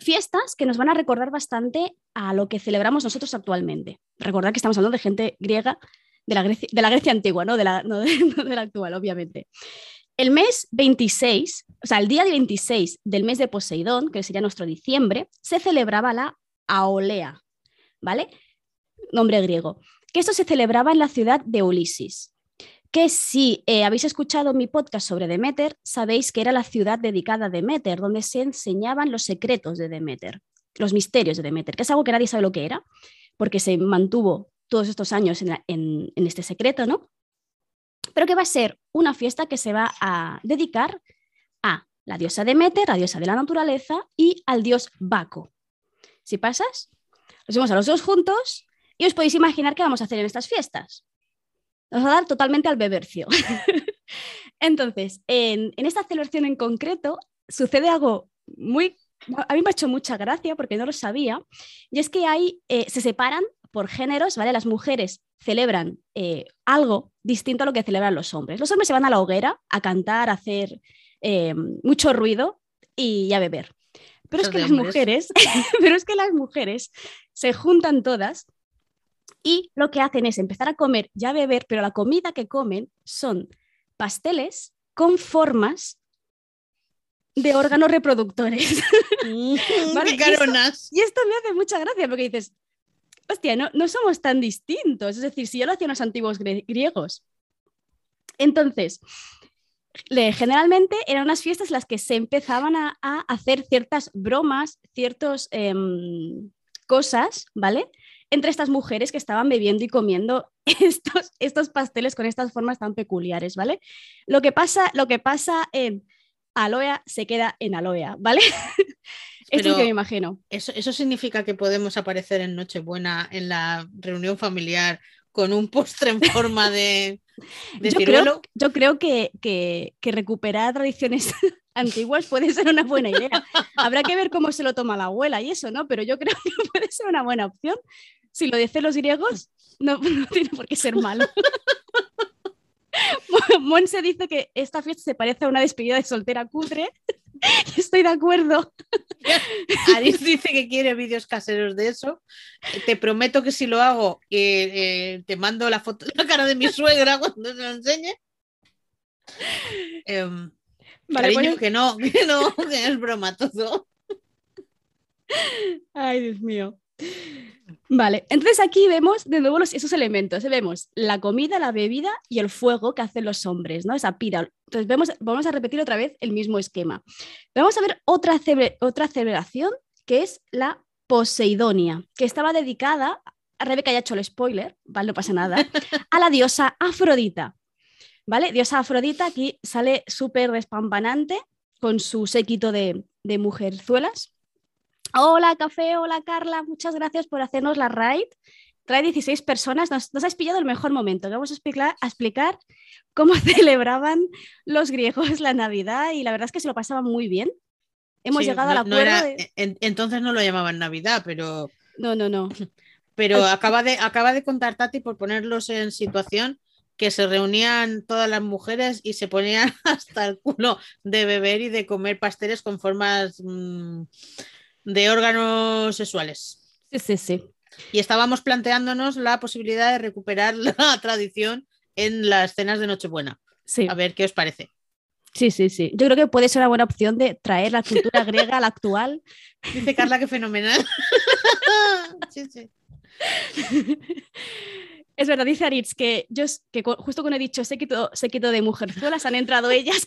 fiestas que nos van a recordar bastante a lo que celebramos nosotros actualmente. Recordad que estamos hablando de gente griega, de la Grecia, de la Grecia antigua, ¿no? De la, no de (laughs) la actual, obviamente. El mes 26, o sea, el día 26 del mes de Poseidón, que sería nuestro diciembre, se celebraba la Aolea, ¿vale? Nombre griego. Que esto se celebraba en la ciudad de Ulises. Que si eh, habéis escuchado mi podcast sobre Demeter, sabéis que era la ciudad dedicada a Demeter, donde se enseñaban los secretos de Demeter, los misterios de Demeter, que es algo que nadie sabe lo que era, porque se mantuvo todos estos años en, en este secreto, ¿no? Pero que va a ser una fiesta que se va a dedicar a la diosa Demeter, la diosa de la naturaleza, y al dios Baco. Si pasas, nos vemos a los dos juntos y os podéis imaginar qué vamos a hacer en estas fiestas. Nos va a dar totalmente al bebercio. (laughs) Entonces, en, esta celebración en concreto sucede algo muy... A mí me ha hecho mucha gracia porque no lo sabía, y es que hay, eh, se separan por géneros, ¿vale? Las mujeres celebran eh, algo distinto a lo que celebran los hombres. Los hombres se van a la hoguera a cantar, a hacer eh, mucho ruido y a beber. Pero es que las mujeres, (laughs) pero es que las mujeres se juntan todas y lo que hacen es empezar a comer y a beber, pero la comida que comen son pasteles con formas de órganos reproductores. Mm, (laughs) ¿Vale? y, esto, y, esto, me hace mucha gracia porque dices, hostia, no, no somos tan distintos. Es decir, si ya lo hacían los antiguos griegos. Entonces, generalmente eran unas fiestas en las que se empezaban a, hacer ciertas bromas, ciertas em, cosas, ¿vale? Entre estas mujeres que estaban bebiendo y comiendo (laughs) estos, estos pasteles con estas formas tan peculiares, ¿vale? Lo que pasa, lo que pasa en Aloea se queda en Aloea, ¿vale? (laughs) es lo que me imagino. Eso, eso significa que podemos aparecer en Nochebuena en la reunión familiar con un postre en forma de, (laughs) yo, creo, yo creo que, que, recuperar tradiciones antiguas puede ser una buena idea. Habrá que ver cómo se lo toma la abuela y eso, ¿no? Pero yo creo que puede ser una buena opción. Si lo dicen los griegos, (laughs) no, tiene por qué ser malo. (laughs) Monse dice que esta fiesta se parece a una despedida de soltera cutre. (laughs) Estoy de acuerdo. Aris dice que quiere vídeos caseros de eso. Te prometo que si lo hago, eh, eh, te mando la foto de la cara de mi suegra cuando se lo enseñe. Vale, cariño, pues- que no, que no, que es broma todo. Ay, Dios mío. Vale, entonces aquí vemos de nuevo los- esos elementos. Vemos la comida, la bebida y el fuego que hacen los hombres, ¿no? Esa pira. Entonces vemos, vamos a repetir otra vez el mismo esquema. Vamos a ver otra, cele- otra celebración que es la Poseidonia, que estaba dedicada, a Rebeca ya ha hecho el spoiler, ¿vale? No pasa nada, (laughs) a la diosa Afrodita. ¿Vale? Diosa Afrodita aquí sale súper despampanante con su séquito de, de mujerzuelas. Hola, café, hola, Carla, muchas gracias por hacernos la raid. Trae 16 personas, nos, nos has pillado el mejor momento. Vamos a explicar, a explicar cómo (laughs) celebraban los griegos la Navidad y la verdad es que se lo pasaban muy bien. Hemos Sí, llegado no- al no acuerdo. era- de- en- entonces no lo llamaban Navidad, pero, No, no, no. (clears throat) pero Ay. acaba, de, acaba de contar Tati por ponerlos en situación que se reunían todas las mujeres y se ponían (laughs) hasta el culo de beber y de comer pasteles con formas mm, de órganos sexuales. Sí, sí, sí. Y estábamos planteándonos la posibilidad de recuperar (laughs) la tradición en las cenas de Nochebuena. Sí, A ver qué os parece. sí, sí, sí. Yo creo que puede ser una buena opción de traer la cultura griega a la actual. Dice Carla que fenomenal. (laughs) sí, sí. Es verdad, dice Aritz que yo que justo cuando he dicho séquito, séquito de mujerzuelas han entrado ellas.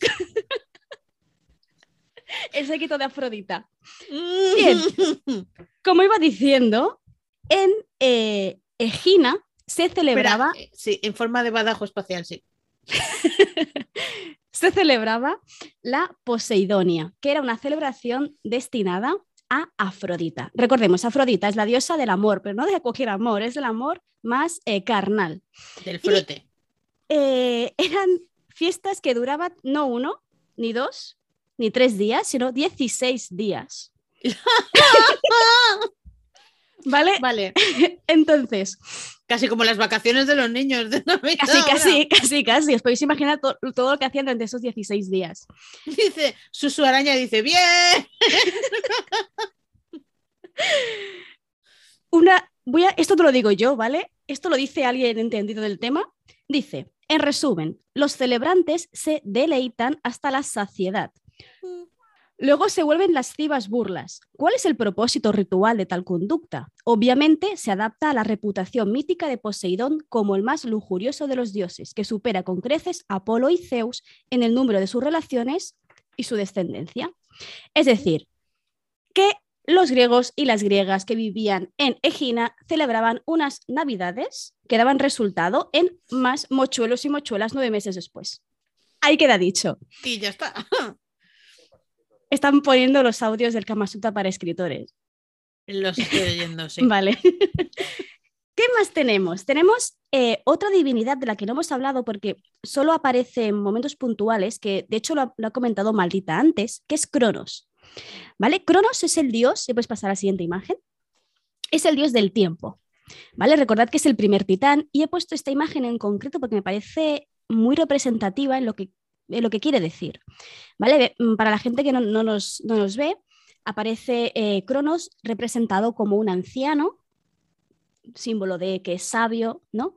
(laughs) El séquito de Afrodita. Bien. (laughs) Como iba diciendo, en eh, Egina se celebraba, Espera, eh, sí, en forma de badajo espacial, sí. (laughs) se celebraba la Poseidonia, que era una celebración destinada a Afrodita. Recordemos, Afrodita es la diosa del amor, pero no de cualquier amor, es del amor más eh, carnal. Del frote. Eh, eran fiestas que duraban no uno, ni dos, ni tres días, sino 16 días. (laughs) ¿Vale? Vale, Entonces, casi como las vacaciones de los niños de casi, casi, casi, casi. Os podéis imaginar to- todo lo que hacían durante esos 16 días. Dice, Susu Araña dice, bien. (laughs) Una, voy a, esto te lo digo yo, ¿vale? Esto lo dice alguien entendido del tema. Dice, en resumen, los celebrantes se deleitan hasta la saciedad. Luego se vuelven lascivas burlas. ¿Cuál es el propósito ritual de tal conducta? Obviamente se adapta a la reputación mítica de Poseidón como el más lujurioso de los dioses, que supera con creces a Apolo y Zeus en el número de sus relaciones y su descendencia. Es decir, que los griegos y las griegas que vivían en Egina celebraban unas navidades que daban resultado en más mochuelos y mochuelas nueve meses después. Ahí queda dicho. Y ya está. (laughs) Están poniendo los audios del Kama Sutra para escritores. Los estoy leyendo, sí. (laughs) Vale. (laughs) ¿Qué más tenemos? Tenemos eh, otra divinidad de la que no hemos hablado porque solo aparece en momentos puntuales, que de hecho lo ha, lo ha comentado Maldita antes, que es Cronos. ¿Vale? Cronos es el dios, si puedes pasar a la siguiente imagen, es el dios del tiempo. ¿Vale? Recordad que es el primer titán y he puesto esta imagen en concreto porque me parece muy representativa en lo que, lo que quiere decir. ¿Vale? Mm, Para la gente que no, no nos, no nos ve, aparece eh, Cronos representado como un anciano, símbolo de que es sabio, ¿no?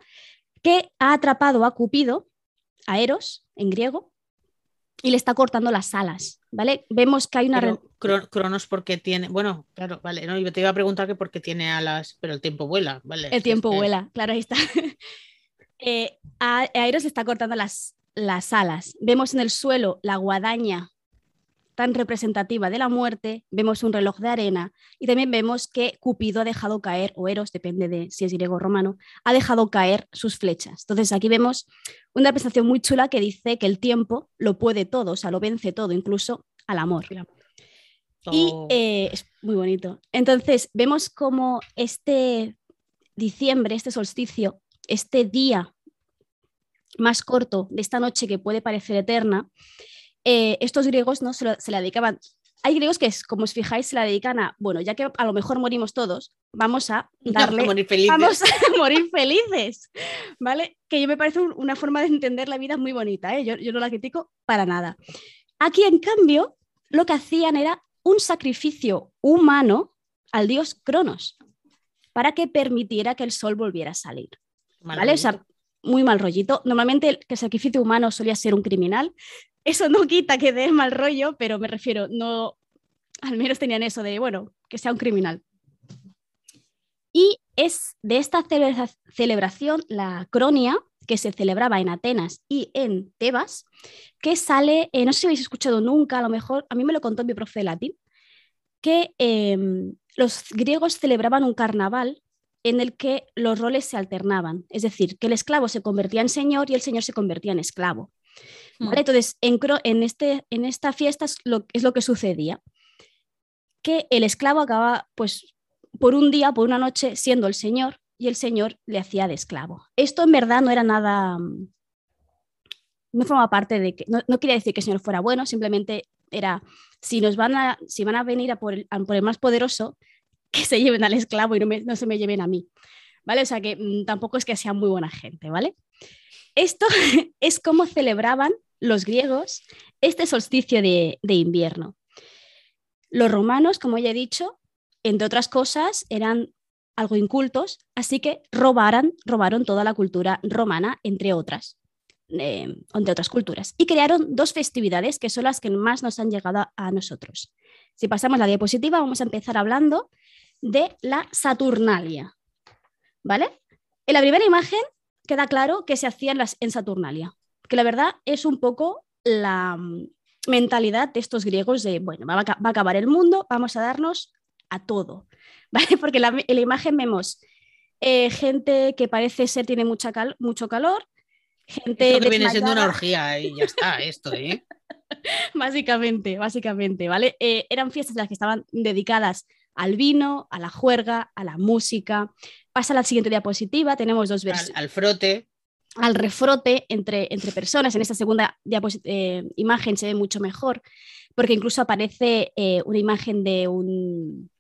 Que ha atrapado a Cupido, a Eros en griego, y le está cortando las alas, ¿vale? Vemos que hay una... Pero Cronos porque tiene, bueno, claro, vale, no, yo te iba a preguntar que porque tiene alas, pero el tiempo vuela, vale. El tiempo vuela, claro, ahí está. (laughs) Eh, a, a Eros le está cortando las, las alas. Vemos en el suelo la guadaña tan representativa de la muerte, vemos un reloj de arena y también vemos que Cupido ha dejado caer, o Eros, depende de si es griego o romano, ha dejado caer sus flechas. Entonces aquí vemos una representación muy chula que dice que el tiempo lo puede todo, o sea, lo vence todo, incluso al amor. Y eh, es muy bonito. Entonces, vemos como este diciembre, este solsticio, este día más corto de esta noche que puede parecer eterna, eh, estos griegos ¿no? se, lo- se la dedicaban. Hay griegos que, como os fijáis, se la dedican a, bueno, ya que a lo mejor morimos todos, vamos a (laughs) darle morir felices. vamos a (laughs) morir felices, ¿vale? Que yo me parece un- una forma de entender la vida muy bonita, ¿eh? yo, yo no la critico para nada. Aquí, en cambio, lo que hacían era un sacrificio humano al dios Cronos para que permitiera que el sol volviera a salir. ¿Vale? O sea, muy mal rollito. Normalmente el, sacrificio humano solía ser un criminal. Eso no quita que dé mal rollo, pero me refiero, no, al menos tenían eso de, bueno, que sea un criminal. Y es de esta celebración, la cronia, que se celebraba en Atenas y en Tebas, que sale, eh, no sé si habéis escuchado nunca, a lo mejor, a mí me lo contó mi profe de latín, que em, los griegos celebraban un carnaval en el que los roles se alternaban, es decir, que el esclavo se convertía en señor y el señor se convertía en esclavo. Hmm. Entonces, en, en, este, en esta fiesta es lo, es lo que sucedía, que el esclavo acababa, pues, por un día, por una noche, siendo el señor y el señor le hacía de esclavo. Esto en verdad no era nada, mm, no forma parte de que, no, no quería decir que el señor fuera bueno, simplemente era, si nos van a, si van a venir a por, el, por el más poderoso, que se lleven al esclavo y no, se me lleven a mí, ¿vale? O sea que mmm, tampoco es que sea muy buena gente, ¿vale? Esto (laughs) es como celebraban los griegos este solsticio de, invierno. Los romanos, como ya he dicho, entre otras cosas, eran algo incultos, así que robaran, robaron toda la cultura romana, entre otras, eh, entre otras culturas, y crearon dos festividades que son las que más nos han llegado a nosotros. Si pasamos la diapositiva, vamos a empezar hablando de la Saturnalia. ¿Vale? En la primera imagen queda claro que se hacían las en Saturnalia, que la verdad es un poco la mm, mentalidad de estos griegos de, bueno, va a, va a acabar el mundo, vamos a darnos a todo. (laughs) ¿vale? Porque la, en la imagen vemos eh, gente que parece ser tiene mucha cal, mucho calor, gente... Esto que viene siendo una orgía y ya está esto, ¿eh? (laughs) básicamente, básicamente, ¿vale? Eh, eran fiestas las que estaban dedicadas al vino, a la juerga, a la música. Pasa a la siguiente diapositiva, tenemos dos versiones. Al, al, frote. Al refrote entre, entre personas. En esta segunda eh, imagen se ve mucho mejor, porque incluso aparece eh, una imagen de un,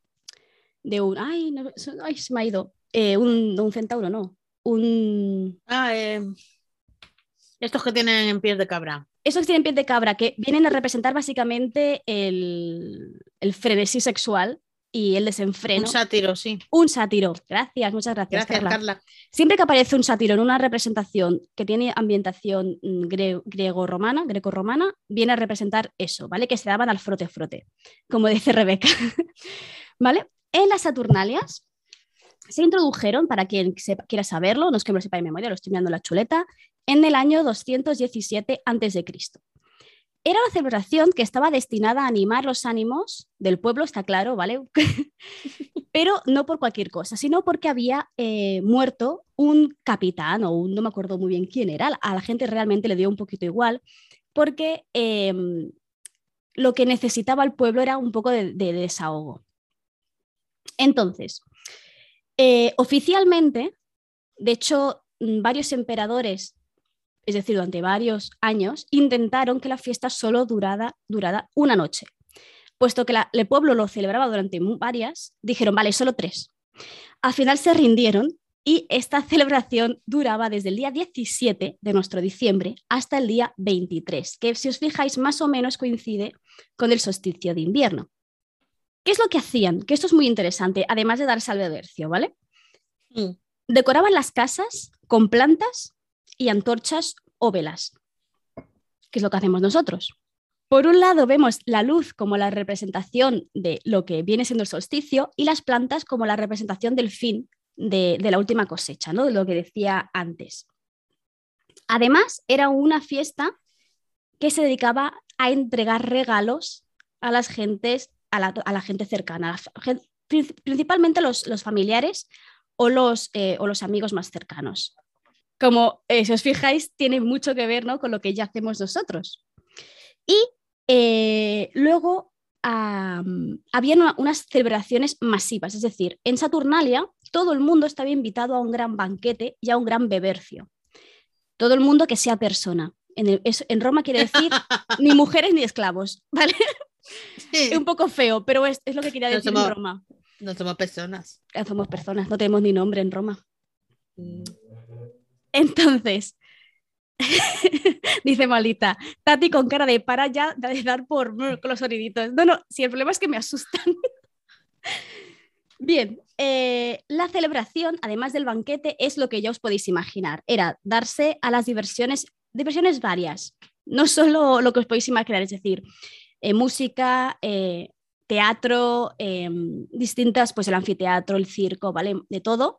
de un. Ay, no, ay se me ha ido. Eh, un, un, centauro, no. Un. Ah, estos que tienen pies de cabra. Esos que tienen pies de cabra, que vienen a representar básicamente el, el frenesí sexual y el desenfreno. Un sátiro, sí. Un sátiro. Gracias, muchas gracias. Gracias, Carla. Carla. Siempre que aparece un sátiro en una representación que tiene ambientación mm, gre griego-romana, greco-romana, viene a representar eso, ¿vale? Que se daban al frote-frote, como dice Rebeca. (laughs) ¿Vale? En las Saturnalias se introdujeron, para quien sepa, quiera saberlo, no es que me lo sepa de memoria, lo estoy mirando en la chuleta, en el año 217 a.C. Era una celebración que estaba destinada a animar los ánimos del pueblo, está claro, ¿vale? (laughs) Pero no por cualquier cosa, sino porque había eh, muerto un capitán o un, no me acuerdo muy bien quién era, a la gente realmente le dio un poquito igual, porque eh, lo que necesitaba el pueblo era un poco de, de desahogo. Entonces, eh, oficialmente, de hecho, mm, varios emperadores, es decir, durante varios años, intentaron que la fiesta solo durara, durara una noche. Puesto que la, el pueblo lo celebraba durante varias, dijeron, vale, solo tres. Al final se rindieron y esta (laughs) celebración duraba desde el día 17 de nuestro diciembre hasta el día 23, que si os fijáis más o menos coincide con el solsticio de invierno. ¿Qué es lo que hacían? Que esto es muy interesante, además de dar salve de hercio, ¿vale? Decoraban las casas con plantas y antorchas o velas, que es lo que hacemos nosotros. Por un lado vemos la luz como la representación de lo que viene siendo el solsticio y las plantas como la representación del fin de, la última cosecha, ¿no? de lo que decía antes. Además, era una fiesta que se dedicaba a entregar regalos a las gentes a la, gente cercana, principalmente los, los familiares o los, eh, o los amigos más cercanos. Como eh, si os fijáis, tiene mucho que ver ¿no? con lo que ya hacemos nosotros. Y eh, luego um, había una, unas celebraciones masivas, es decir, en Saturnalia todo el mundo estaba invitado a un gran banquete y a un gran bebercio. Todo el mundo que sea persona. En, el, es, en Roma quiere decir (laughs) ni mujeres ni esclavos, ¿vale? Sí. Es un poco feo, pero es, es lo que quería decir no somos, en Roma. No somos personas. No somos personas, no tenemos ni nombre en Roma. Mm. Entonces, (laughs) Dice Malita, Tati con cara de para ya de dar por con los soniditos. No, no, si el problema es que me asustan. Bien, eh, la celebración, además del banquete, es lo que ya os podéis imaginar. Era darse a las diversiones, diversiones varias, no solo lo que os podéis imaginar, es decir, eh, música, eh, teatro, distintas, pues el anfiteatro, el circo, ¿vale? De todo.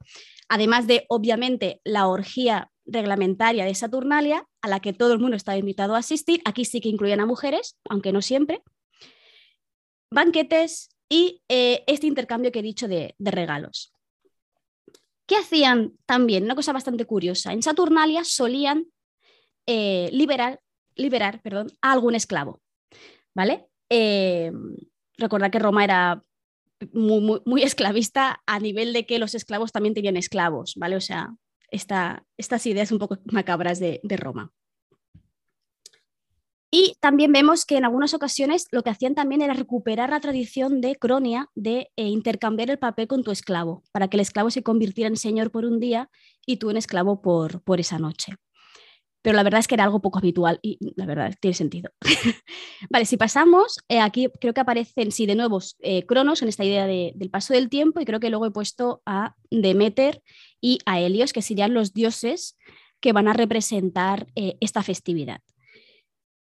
Además de, obviamente, la orgía reglamentaria de Saturnalia, a la que todo el mundo estaba invitado a asistir. Aquí sí que incluían a mujeres, aunque no siempre. Banquetes, y eh, este intercambio que he dicho de, regalos. ¿Qué hacían también? Una cosa bastante curiosa. En Saturnalia solían eh, liberar, liberar perdón, a algún esclavo. ¿Vale? Eh, recordad que Roma era muy, esclavista a nivel de que los esclavos también tenían esclavos, ¿vale? O sea, estas ideas un poco macabras de Roma. Y también vemos que en algunas ocasiones lo que hacían también era recuperar la tradición de Cronia de eh, intercambiar el papel con tu esclavo, para que el esclavo se convirtiera en señor por un día y tú en esclavo por, por esa noche. Pero la verdad es que era algo poco habitual y la verdad tiene sentido. (laughs) vale, si pasamos, eh, aquí creo que aparecen, sí, de nuevo, eh, Cronos en esta idea del paso del tiempo y creo que luego he puesto a Demeter y a Helios, que serían los dioses que van a representar esta festividad.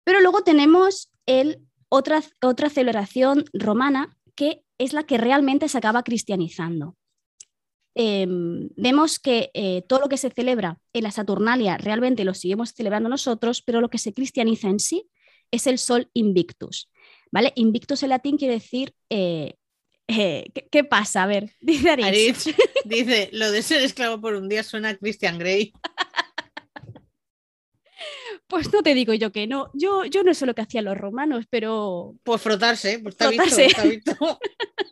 Pero luego tenemos el, otra, otra celebración romana que es la que realmente se acaba cristianizando. Em, vemos que eh, todo lo que se celebra en la Saturnalia realmente lo seguimos celebrando nosotros, pero lo que se cristianiza en sí es el sol invictus. ¿vale? Invictus en latín quiere decir eh, eh, ¿qué, pasa? A ver, (laughs) dice Aritz. Dice, lo de ser esclavo por un día suena a Christian Grey. (laughs) Pues no te digo yo que no. Yo, yo no sé lo que hacían los romanos, pero. Pues frotarse, pues está frotarse. Visto, (laughs)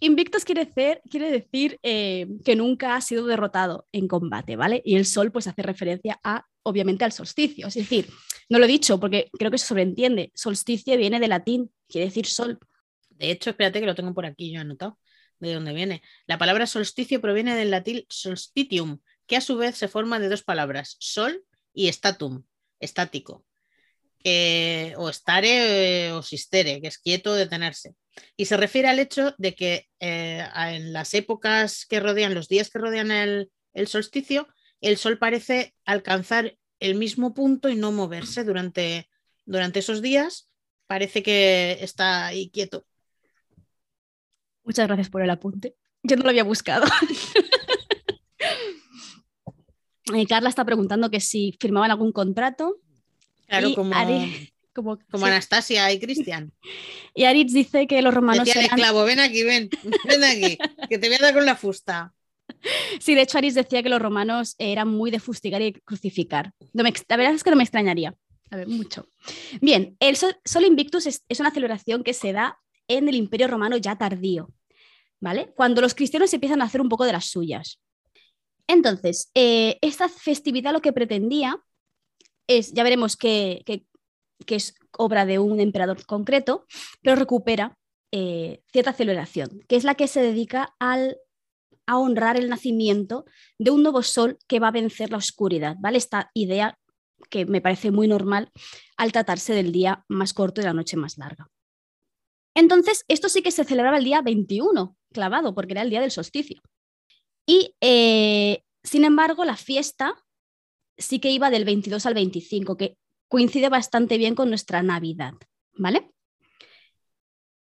Invictus quiere decir, eh, que nunca ha sido derrotado en combate, ¿vale? Y el sol, pues hace referencia a, obviamente, al solsticio. Es decir, no lo he dicho porque creo que se sobreentiende. Solsticio viene de latín, quiere decir sol. De hecho, espérate que lo tengo por aquí yo anotado. ¿De dónde viene? La palabra solsticio proviene del latín solstitium, que a su vez se forma de dos palabras, sol y statum, estático. o stare o sistere, que es quieto, detenerse. Y se refiere al hecho de que eh, en las épocas que rodean, los días que rodean el, solsticio, el sol parece alcanzar el mismo punto y no moverse durante, durante esos días. Parece que está ahí quieto. Muchas gracias por el apunte. Yo no lo había buscado. (laughs) Eh, Carla está preguntando que si firmaban algún contrato. Claro, como, como, Anastasia y Cristian. (laughs) Y Aritz dice que los romanos. Decía esclavo, ven aquí, ven, ven aquí, que te voy a dar con la fusta. (laughs) Sí, de hecho, Aritz decía que los romanos eran muy de fustigar y crucificar. la verdad es que no me extrañaría. A ver, mucho. Bien, el Sol, Invictus es, es una celebración que se da en el Imperio Romano ya tardío, ¿vale? Cuando los cristianos empiezan a hacer un poco de las suyas. Entonces, eh, esta festividad lo que pretendía es, ya veremos que, es obra de un emperador concreto, pero recupera eh, cierta celebración, que es la que se dedica al, a honrar el nacimiento de un nuevo sol que va a vencer la oscuridad, ¿vale? Esta idea que me parece muy normal al tratarse del día más corto y la noche más larga. Entonces, esto sí que se celebraba el día 21, clavado, porque era el día del solsticio. Y eh, sin embargo, la fiesta sí que iba del 22 al 25, que coincide bastante bien con nuestra Navidad, ¿vale?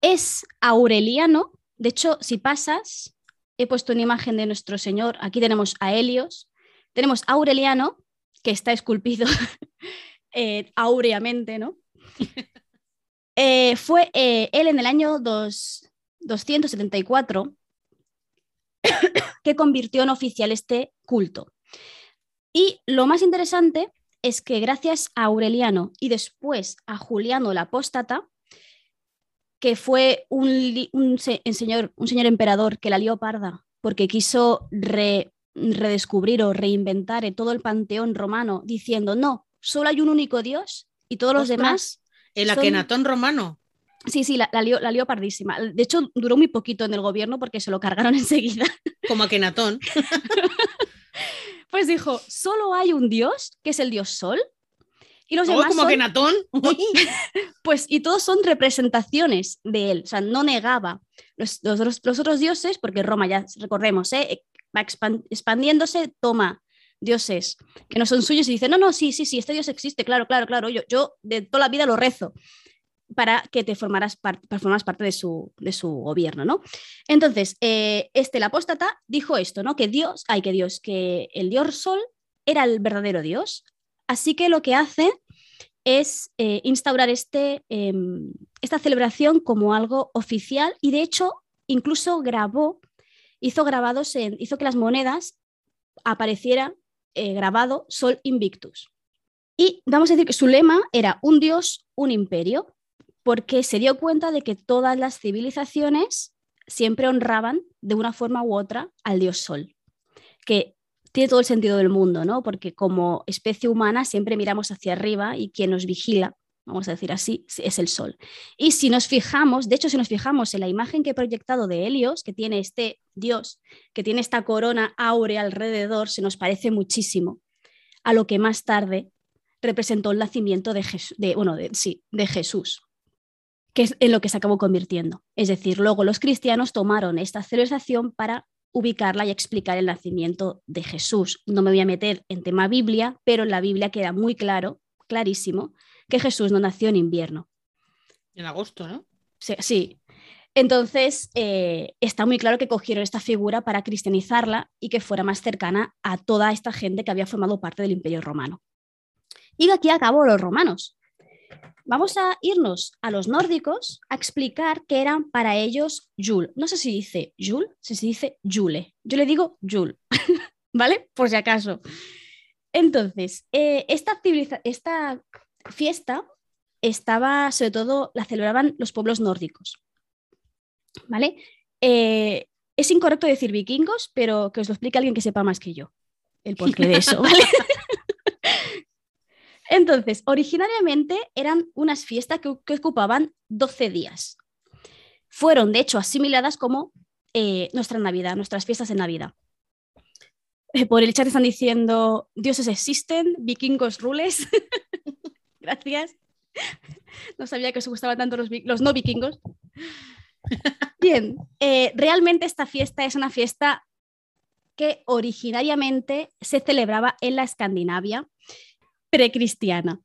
Es aureliano, de hecho, si pasas, he puesto una imagen de nuestro Señor, aquí tenemos a Helios, tenemos a Aureliano, que está esculpido (laughs) eh, áureamente, ¿no? (laughs) Eh, fue él en el año 274 (coughs) que convirtió en oficial este culto. Y lo más interesante es que gracias a Aureliano y después a Juliano la Apóstata, que fue un, señor, un señor emperador que la lió parda porque quiso redescubrir o reinventar todo el panteón romano diciendo, no, solo hay un único Dios y todos los demás... El Akenatón romano. Sí, sí, la, la, lió, pardísima. De hecho, duró muy poquito en el gobierno porque se lo cargaron (laughs) enseguida. Como (laughs) pues dijo, solo hay un dios, que es el dios Sol, Y los Oh, demás como son- que Natón. (laughs) pues, y todos son representaciones de él, o sea, no negaba los, los- los- los otros dioses, porque Roma, ya recordemos, ¿eh? va expan- expandiéndose, toma dioses que no son suyos y dice, no, no, sí, sí, sí, este dios existe, claro, claro, claro, yo, yo de toda la vida lo rezo para que te formaras, par- para formaras parte de su, de su gobierno, ¿no? Entonces, eh, este, el apóstata, dijo esto, ¿no? Que Dios, ay, que Dios, que el dios Sol era el verdadero Dios, así que lo que hace es eh, instaurar este, eh, esta celebración como algo oficial y de hecho incluso grabó, hizo grabados, en, hizo que las monedas apareciera eh, grabado Sol Invictus. Y vamos a decir que su lema era un dios, un imperio, porque se dio cuenta de que todas las civilizaciones siempre honraban de una forma u otra al dios Sol, que tiene todo el sentido del mundo, ¿no? Porque como especie humana siempre miramos hacia arriba y quien nos vigila, vamos a decir así, es el Sol. Y si nos fijamos, de hecho, si nos fijamos en la imagen que he proyectado de Helios, que tiene este dios, que tiene esta corona áurea alrededor, se nos parece muchísimo a lo que más tarde representó el nacimiento de, bueno, sí, de Jesús, que es en lo que se acabó convirtiendo. Es decir, luego los cristianos tomaron esta celebración para ubicarla y explicar el nacimiento de Jesús. No me voy a meter en tema Biblia, pero en la Biblia queda muy claro, clarísimo, que Jesús no nació en invierno. En agosto, ¿no? Sí. sí. Entonces, eh, está muy claro que cogieron esta figura para cristianizarla y que fuera más cercana a toda esta gente que había formado parte del Imperio Romano. Y aquí acabó los romanos. Vamos a irnos a los nórdicos a explicar qué eran para ellos Yule. No sé si dice Yule, si se dice Yule. Yo le digo Yule, (laughs) ¿vale? Por si acaso. Entonces, eh, esta fiesta estaba, sobre todo, la celebraban los pueblos nórdicos, ¿vale? Eh, es incorrecto decir vikingos, pero que os lo explique alguien que sepa más que yo el porqué de eso, (laughs) ¿vale? (laughs) Entonces, originariamente eran unas fiestas que, ocupaban 12 días. Fueron, de hecho, asimiladas como eh, nuestra Navidad, nuestras fiestas de Navidad. Eh, por el chat están diciendo, dioses existen, vikingos rules. (laughs) Gracias. No sabía que os gustaban tanto los no vikingos. Bien, eh, realmente esta fiesta es una fiesta que originariamente se celebraba en la Escandinavia precristiana.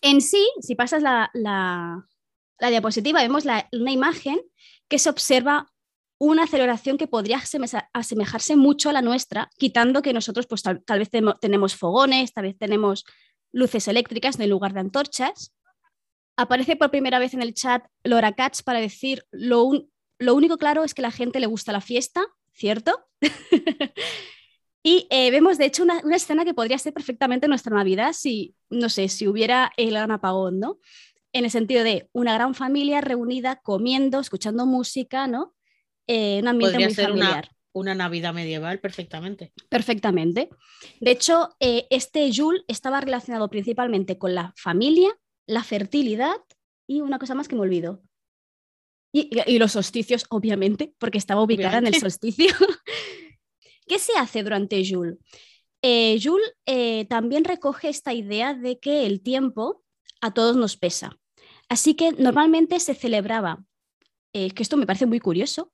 En sí, si pasas la, la- diapositiva, vemos la- una imagen que se observa una celebración que podría aseme- asemejarse mucho a la nuestra, quitando que nosotros pues, tal, tal vez tenemos fogones, tal vez tenemos luces eléctricas en lugar de antorchas. Aparece por primera vez en el chat Laura Katz para decir lo, un- lo único claro es que a la gente le gusta la fiesta, ¿cierto? (laughs) y eh, vemos de hecho una, una escena que podría ser perfectamente nuestra Navidad si, no sé, si hubiera el gran apagón, ¿no? En el sentido de una gran familia reunida, comiendo, escuchando música, ¿no? Eh, un ambiente Podría muy ser una- familiar. Una Navidad medieval perfectamente. Perfectamente. De hecho, eh, este Yule estaba relacionado principalmente con la familia, la fertilidad y una cosa más que me olvido. Y, y los solsticios, obviamente, porque estaba ubicada en el solsticio. (laughs) ¿Qué se hace durante? Eh, Yule eh, también recoge esta idea de que el tiempo a todos nos pesa. Así que normalmente se celebraba, eh, que esto me parece muy curioso,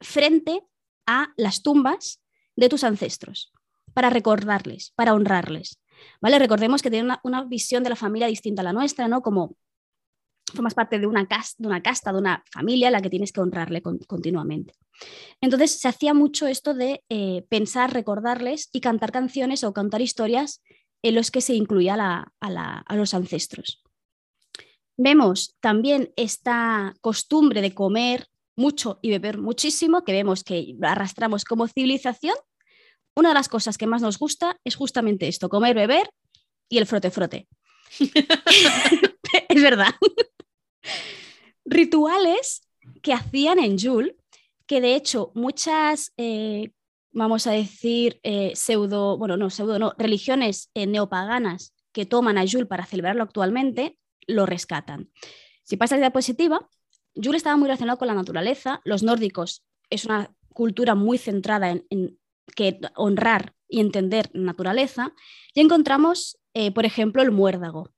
frente a las tumbas de tus ancestros, para recordarles, para honrarles. ¿Vale? Recordemos que tienen una, una visión de la familia distinta a la nuestra, ¿no? Como formas parte de una, casta, de una casta, de una familia a la que tienes que honrarle con, continuamente. Entonces se hacía mucho esto de eh, pensar, recordarles y cantar canciones o contar historias en los que se incluía la, a, la, a los ancestros. Vemos también esta costumbre de comer mucho y beber muchísimo, que vemos que arrastramos como civilización. Una de las cosas que más nos gusta es justamente esto, comer, beber y el frote-frote. (laughs) (laughs) es verdad. Rituales que hacían en Yule, que de hecho muchas, eh, vamos a decir, eh, pseudo, bueno, no, pseudo, no, religiones eh, neopaganas que toman a Yule para celebrarlo actualmente, lo rescatan. Si pasa la diapositiva, Yule estaba muy relacionado con la naturaleza. Los nórdicos es una cultura muy centrada en, que honrar y entender naturaleza. Y encontramos por ejemplo, el muérdago.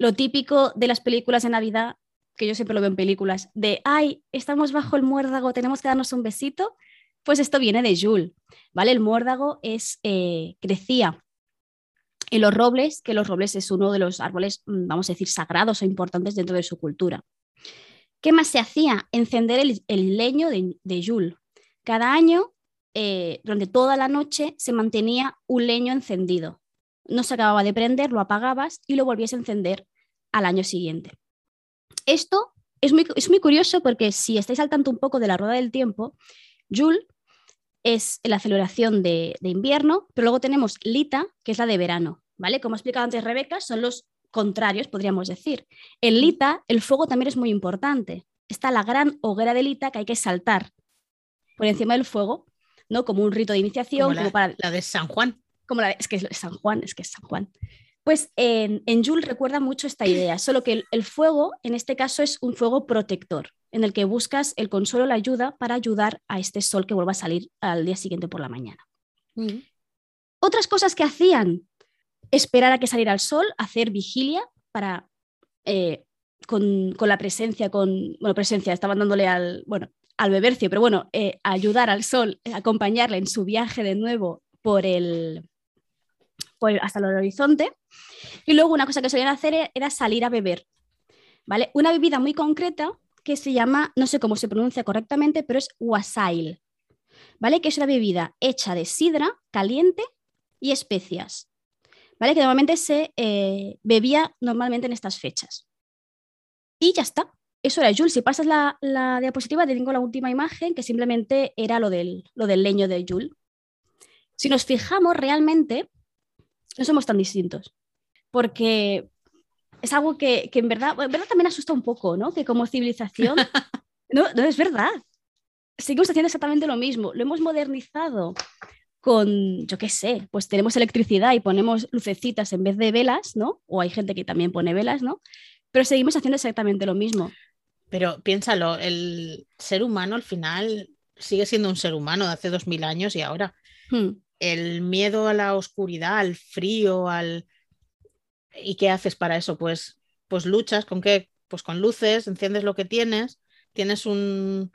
Lo típico de las películas de Navidad, que yo siempre lo veo en películas, de, ay, estamos bajo el muérdago, tenemos que darnos un besito, pues esto viene de Yule, ¿vale? El muérdago es, eh, crecía en los robles, que los robles es uno de los árboles, mm, vamos a decir, sagrados o importantes dentro de su cultura. ¿Qué más se hacía? Encender el, leño de, de Yule. Cada año, eh, durante toda la noche, se mantenía un leño encendido. No se acababa de prender, lo apagabas y lo volvías a encender al año siguiente. Esto es muy, es muy curioso porque si estáis al tanto un poco de la rueda del tiempo, Yule es la celebración de, invierno, pero luego tenemos Lita, que es la de verano, ¿vale? Como ha explicado antes Rebeca, son los contrarios, podríamos decir. En Lita, el fuego también es muy importante. Está la gran hoguera de Lita que hay que saltar por encima del fuego, ¿no? Como un rito de iniciación. Como la, para... la de San Juan. Como la es que es San Juan, es que es San Juan. Pues en, en recuerda mucho esta idea, solo que el, fuego en este caso es un fuego protector, en el que buscas el consuelo, la ayuda para ayudar a este sol que vuelva a salir al día siguiente por la mañana. Otras cosas que hacían, esperar a que saliera el sol, hacer vigilia para, eh, con, la presencia, con, bueno, presencia, estaban dándole al, bueno, al bebercio, pero bueno, eh, ayudar al sol, acompañarle en su viaje de nuevo por el, hasta el horizonte. Y luego una cosa que solían hacer e-, era salir a beber. ¿Vale? Una bebida muy concreta que se llama, no sé cómo se pronuncia correctamente, pero es wasail. ¿Vale? Que es una bebida hecha de sidra caliente y especias. ¿Vale? Que normalmente se eh, bebía normalmente en estas fechas. Y ya está. Eso era Jules. Si pasas la, diapositiva, te tengo la última imagen, que simplemente era lo del, lo del leño de Jules. Si nos fijamos realmente, no somos tan distintos. Porque es algo que, en, verdad, en verdad también asusta un poco, ¿no? Que como civilización, (laughs) no, no es verdad. Seguimos haciendo exactamente lo mismo. Lo hemos modernizado con, yo qué sé, pues tenemos electricidad y ponemos lucecitas en vez de velas, ¿no? O hay gente que también pone velas, ¿no? Pero seguimos haciendo exactamente lo mismo. Pero piénsalo, el ser humano al final sigue siendo un ser humano de hace dos mil años y ahora. Hmm el miedo a la oscuridad, al frío, al... ¿Y qué haces para eso? Pues, pues luchas con qué? Pues con luces, enciendes lo que tienes, tienes un,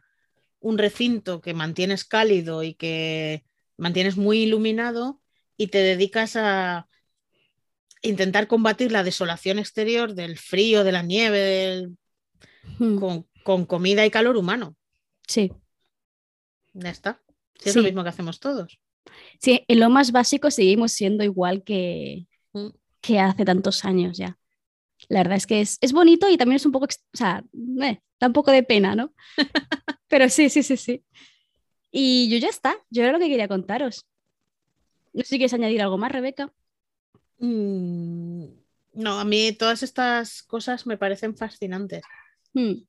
un recinto que mantienes cálido y que mantienes muy iluminado y te dedicas a intentar combatir la desolación exterior del frío, de la nieve, hmm. con, comida y calor humano. Sí. Ya está. es lo mismo que hacemos todos. Sí, en lo más básico seguimos siendo igual que, mm. que hace tantos años ya. La verdad es que es, bonito y también es un poco, o sea, eh, da un poco de pena, ¿no? (laughs) Pero sí, sí, sí, sí. Y yo ya está, yo era lo que quería contaros. No sé si quieres añadir algo más, Rebeca. Mm, no, a mí todas estas cosas me parecen fascinantes. Mm.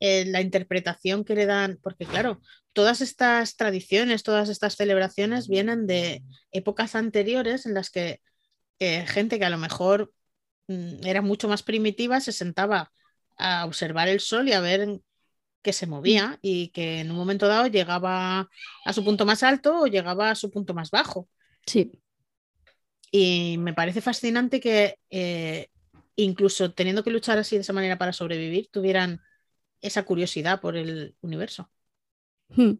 Eh, la interpretación que le dan, porque claro, todas estas tradiciones, todas estas celebraciones vienen de épocas anteriores en las que eh, gente que a lo mejor mm, era mucho más primitiva se sentaba a observar el sol y a ver que se movía y que en un momento dado llegaba a su punto más alto o llegaba a su punto más bajo. Sí. Y me parece fascinante que eh, incluso teniendo que luchar así de esa manera para sobrevivir, tuvieran esa curiosidad por el universo. Hmm.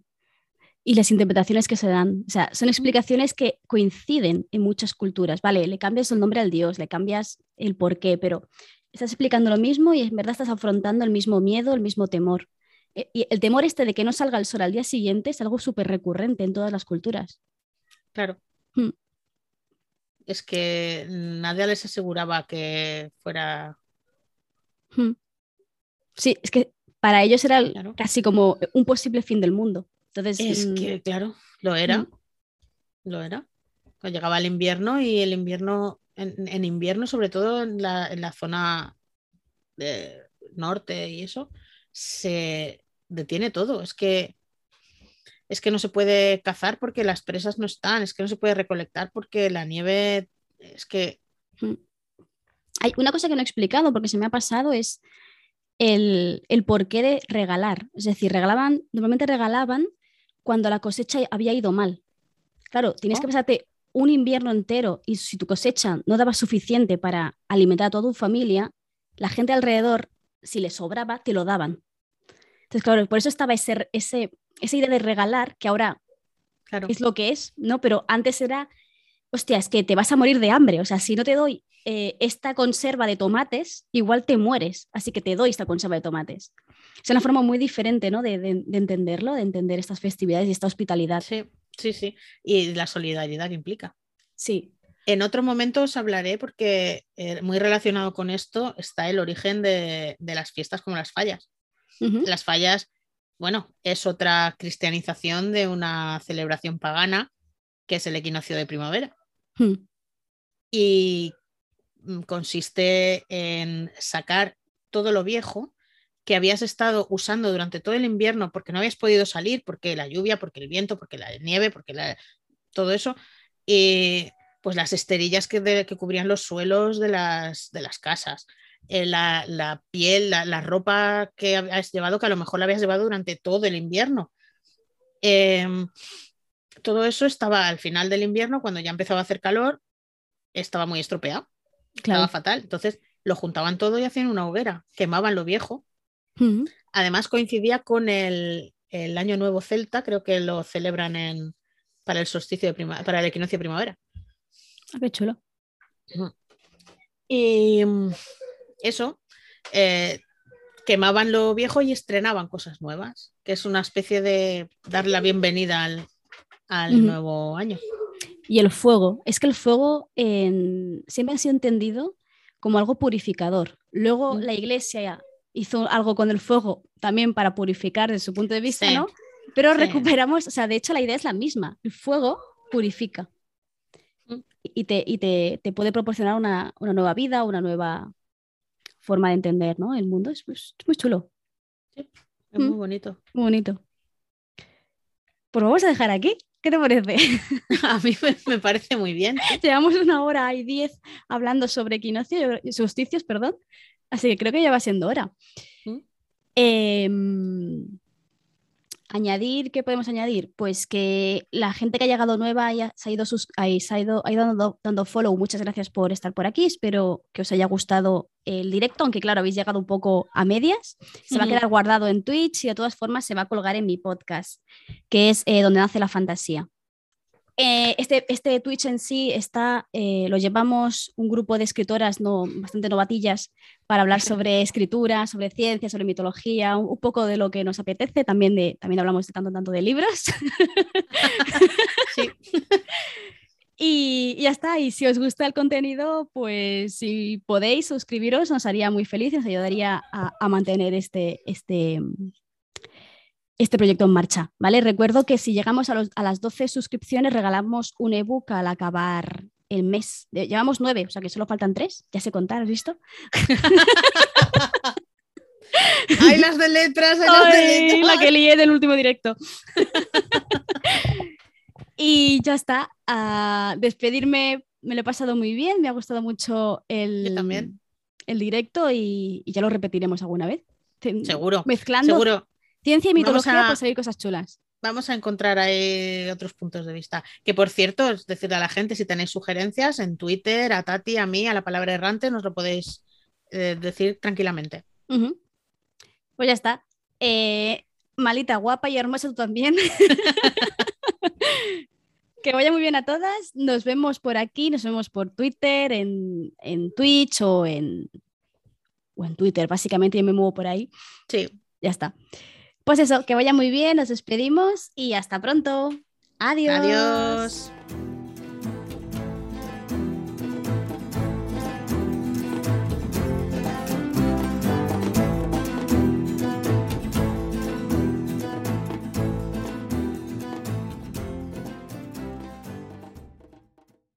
Y las interpretaciones que se dan, o sea, son explicaciones que coinciden en muchas culturas, ¿vale? Le cambias el nombre al dios, le cambias el porqué, pero estás explicando lo mismo y en verdad estás afrontando el mismo miedo, el mismo temor. E, y el temor este de que no salga el sol al día siguiente es algo súper recurrente en todas las culturas. Claro. Hmm. Es que nadie les aseguraba que fuera. Hmm. Sí, es que para ellos era casi como un posible fin del mundo. Entonces, es mm, que, claro, lo era. Mm. Lo era. Cuando llegaba el invierno y el invierno, en, invierno, sobre todo en la, en la zona de norte y eso, se detiene todo. Es que es que no se puede cazar porque las presas no están, es que no se puede recolectar porque la nieve, es que... Mm. Hay una cosa que no he explicado porque se me ha pasado es el, el porqué de regalar. Es decir, regalaban, normalmente regalaban cuando la cosecha había ido mal. Claro, tienes que oh. pasarte un invierno entero y si tu cosecha no daba suficiente para alimentar a toda tu familia, la gente alrededor, si le sobraba, te lo daban. Entonces, claro, por eso estaba ese, ese, esa idea de regalar, que ahora Claro. es lo que es, ¿no? Pero antes era, hostia, es que te vas a morir de hambre. O sea, si no te doy eh, esta conserva de tomates, igual te mueres. Así que te doy esta conserva de tomates. Es una forma muy diferente, ¿no? De, de- de entenderlo, de entender estas festividades y esta hospitalidad. Sí, sí, sí. Y la solidaridad que implica. Sí. En otro momento os hablaré porque eh, muy relacionado con esto está el origen de, de las fiestas como las fallas. Las fallas, bueno, es otra cristianización de una celebración pagana que es el equinoccio de primavera. Mm. y consiste en sacar todo lo viejo que habías estado usando durante todo el invierno porque no habías podido salir, porque la lluvia, porque el viento, porque la nieve, porque todo eso, y pues las esterillas que, que cubrían los suelos de las, de las casas, eh, la, la piel, la, la ropa que habías llevado, que a lo mejor la habías llevado durante todo el invierno. Em, todo eso estaba al final del invierno, cuando ya empezaba a hacer calor, estaba muy estropeado, estaba Claro. fatal. Entonces lo juntaban todo y hacían una hoguera, quemaban lo viejo. Ujú. Además coincidía con el, el Año Nuevo Celta, creo que lo celebran en, para el solsticio de prima- para el equinoccio de primavera. Ah, qué chulo. Y mm, eso, eh, quemaban lo viejo y estrenaban cosas nuevas, que es una especie de dar la bienvenida al, al nuevo año. Y el fuego. Es que el fuego en- siempre ha sido entendido como algo purificador. Luego Mm. la iglesia hizo algo con el fuego también para purificar desde su punto de vista, Sí, ¿no? Pero sí. recuperamos, o sea, de hecho la idea es la misma. El fuego purifica Mm. y te, y te, te puede proporcionar una, una nueva vida, una nueva forma de entender ¿no? el mundo. Es, es muy chulo, Es muy Mm. bonito. muy bonito. Pues vamos a dejar aquí. ¿Qué te parece? (laughs) A mí me, parece muy bien. Llevamos una hora y diez hablando sobre equinoccio, solsticios, perdón. Así que creo que ya va siendo hora. ¿Mm? Em, añadir, ¿qué podemos añadir? Pues que la gente que ha llegado nueva haya, se ha ido, sus- ahí, se ha ido, ha ido dando, dando follow. Muchas gracias por estar por aquí. Espero que os haya gustado el directo, aunque claro, habéis llegado un poco a medias. Se va a quedar guardado en Twitch y de todas formas se va a colgar en mi podcast, que es eh, donde nace la fantasía. Eh, este, este Twitch en sí está, eh, lo llevamos un grupo de escritoras no, bastante novatillas para hablar sobre escritura, sobre ciencia, sobre mitología, un, un poco de lo que nos apetece. También, de, también hablamos de tanto, tanto de libros. (laughs) Sí. (laughs) Y, y ya está. Y si os gusta el contenido, pues si podéis suscribiros, nos haría muy feliz, nos ayudaría a, a mantener este, este, este proyecto en marcha. ¿vale? Recuerdo que si llegamos a, los- a las 12 suscripciones, regalamos un ebook al acabar el mes. Eh, Llevamos nueve, o sea que solo faltan tres. Ya sé contar, ¿has visto? Hay las de letras, hay las de letras. la que lié del último directo. (laughs) y ya está. A despedirme, me lo he pasado muy bien, me ha gustado mucho el, también. el directo y, y ya lo repetiremos alguna vez. Seguro, Mezclando seguro. ciencia y mitología, a- pues salir cosas chulas. Vamos a encontrar ahí otros puntos de vista. Que por cierto, es decirle a la gente, si tenéis sugerencias en Twitter, a Tati, a mí, a la palabra errante, nos lo podéis eh, decir tranquilamente. Pues ya está. Eh, malita, guapa y hermosa tú también. (laughs) que vaya muy bien a todas. Nos vemos por aquí, nos vemos por Twitter, en, en Twitch o en, o en Twitter. Básicamente yo me muevo por ahí. Sí, Ya está. Pues eso, que vaya muy bien, nos despedimos y hasta pronto. Adiós. adiós.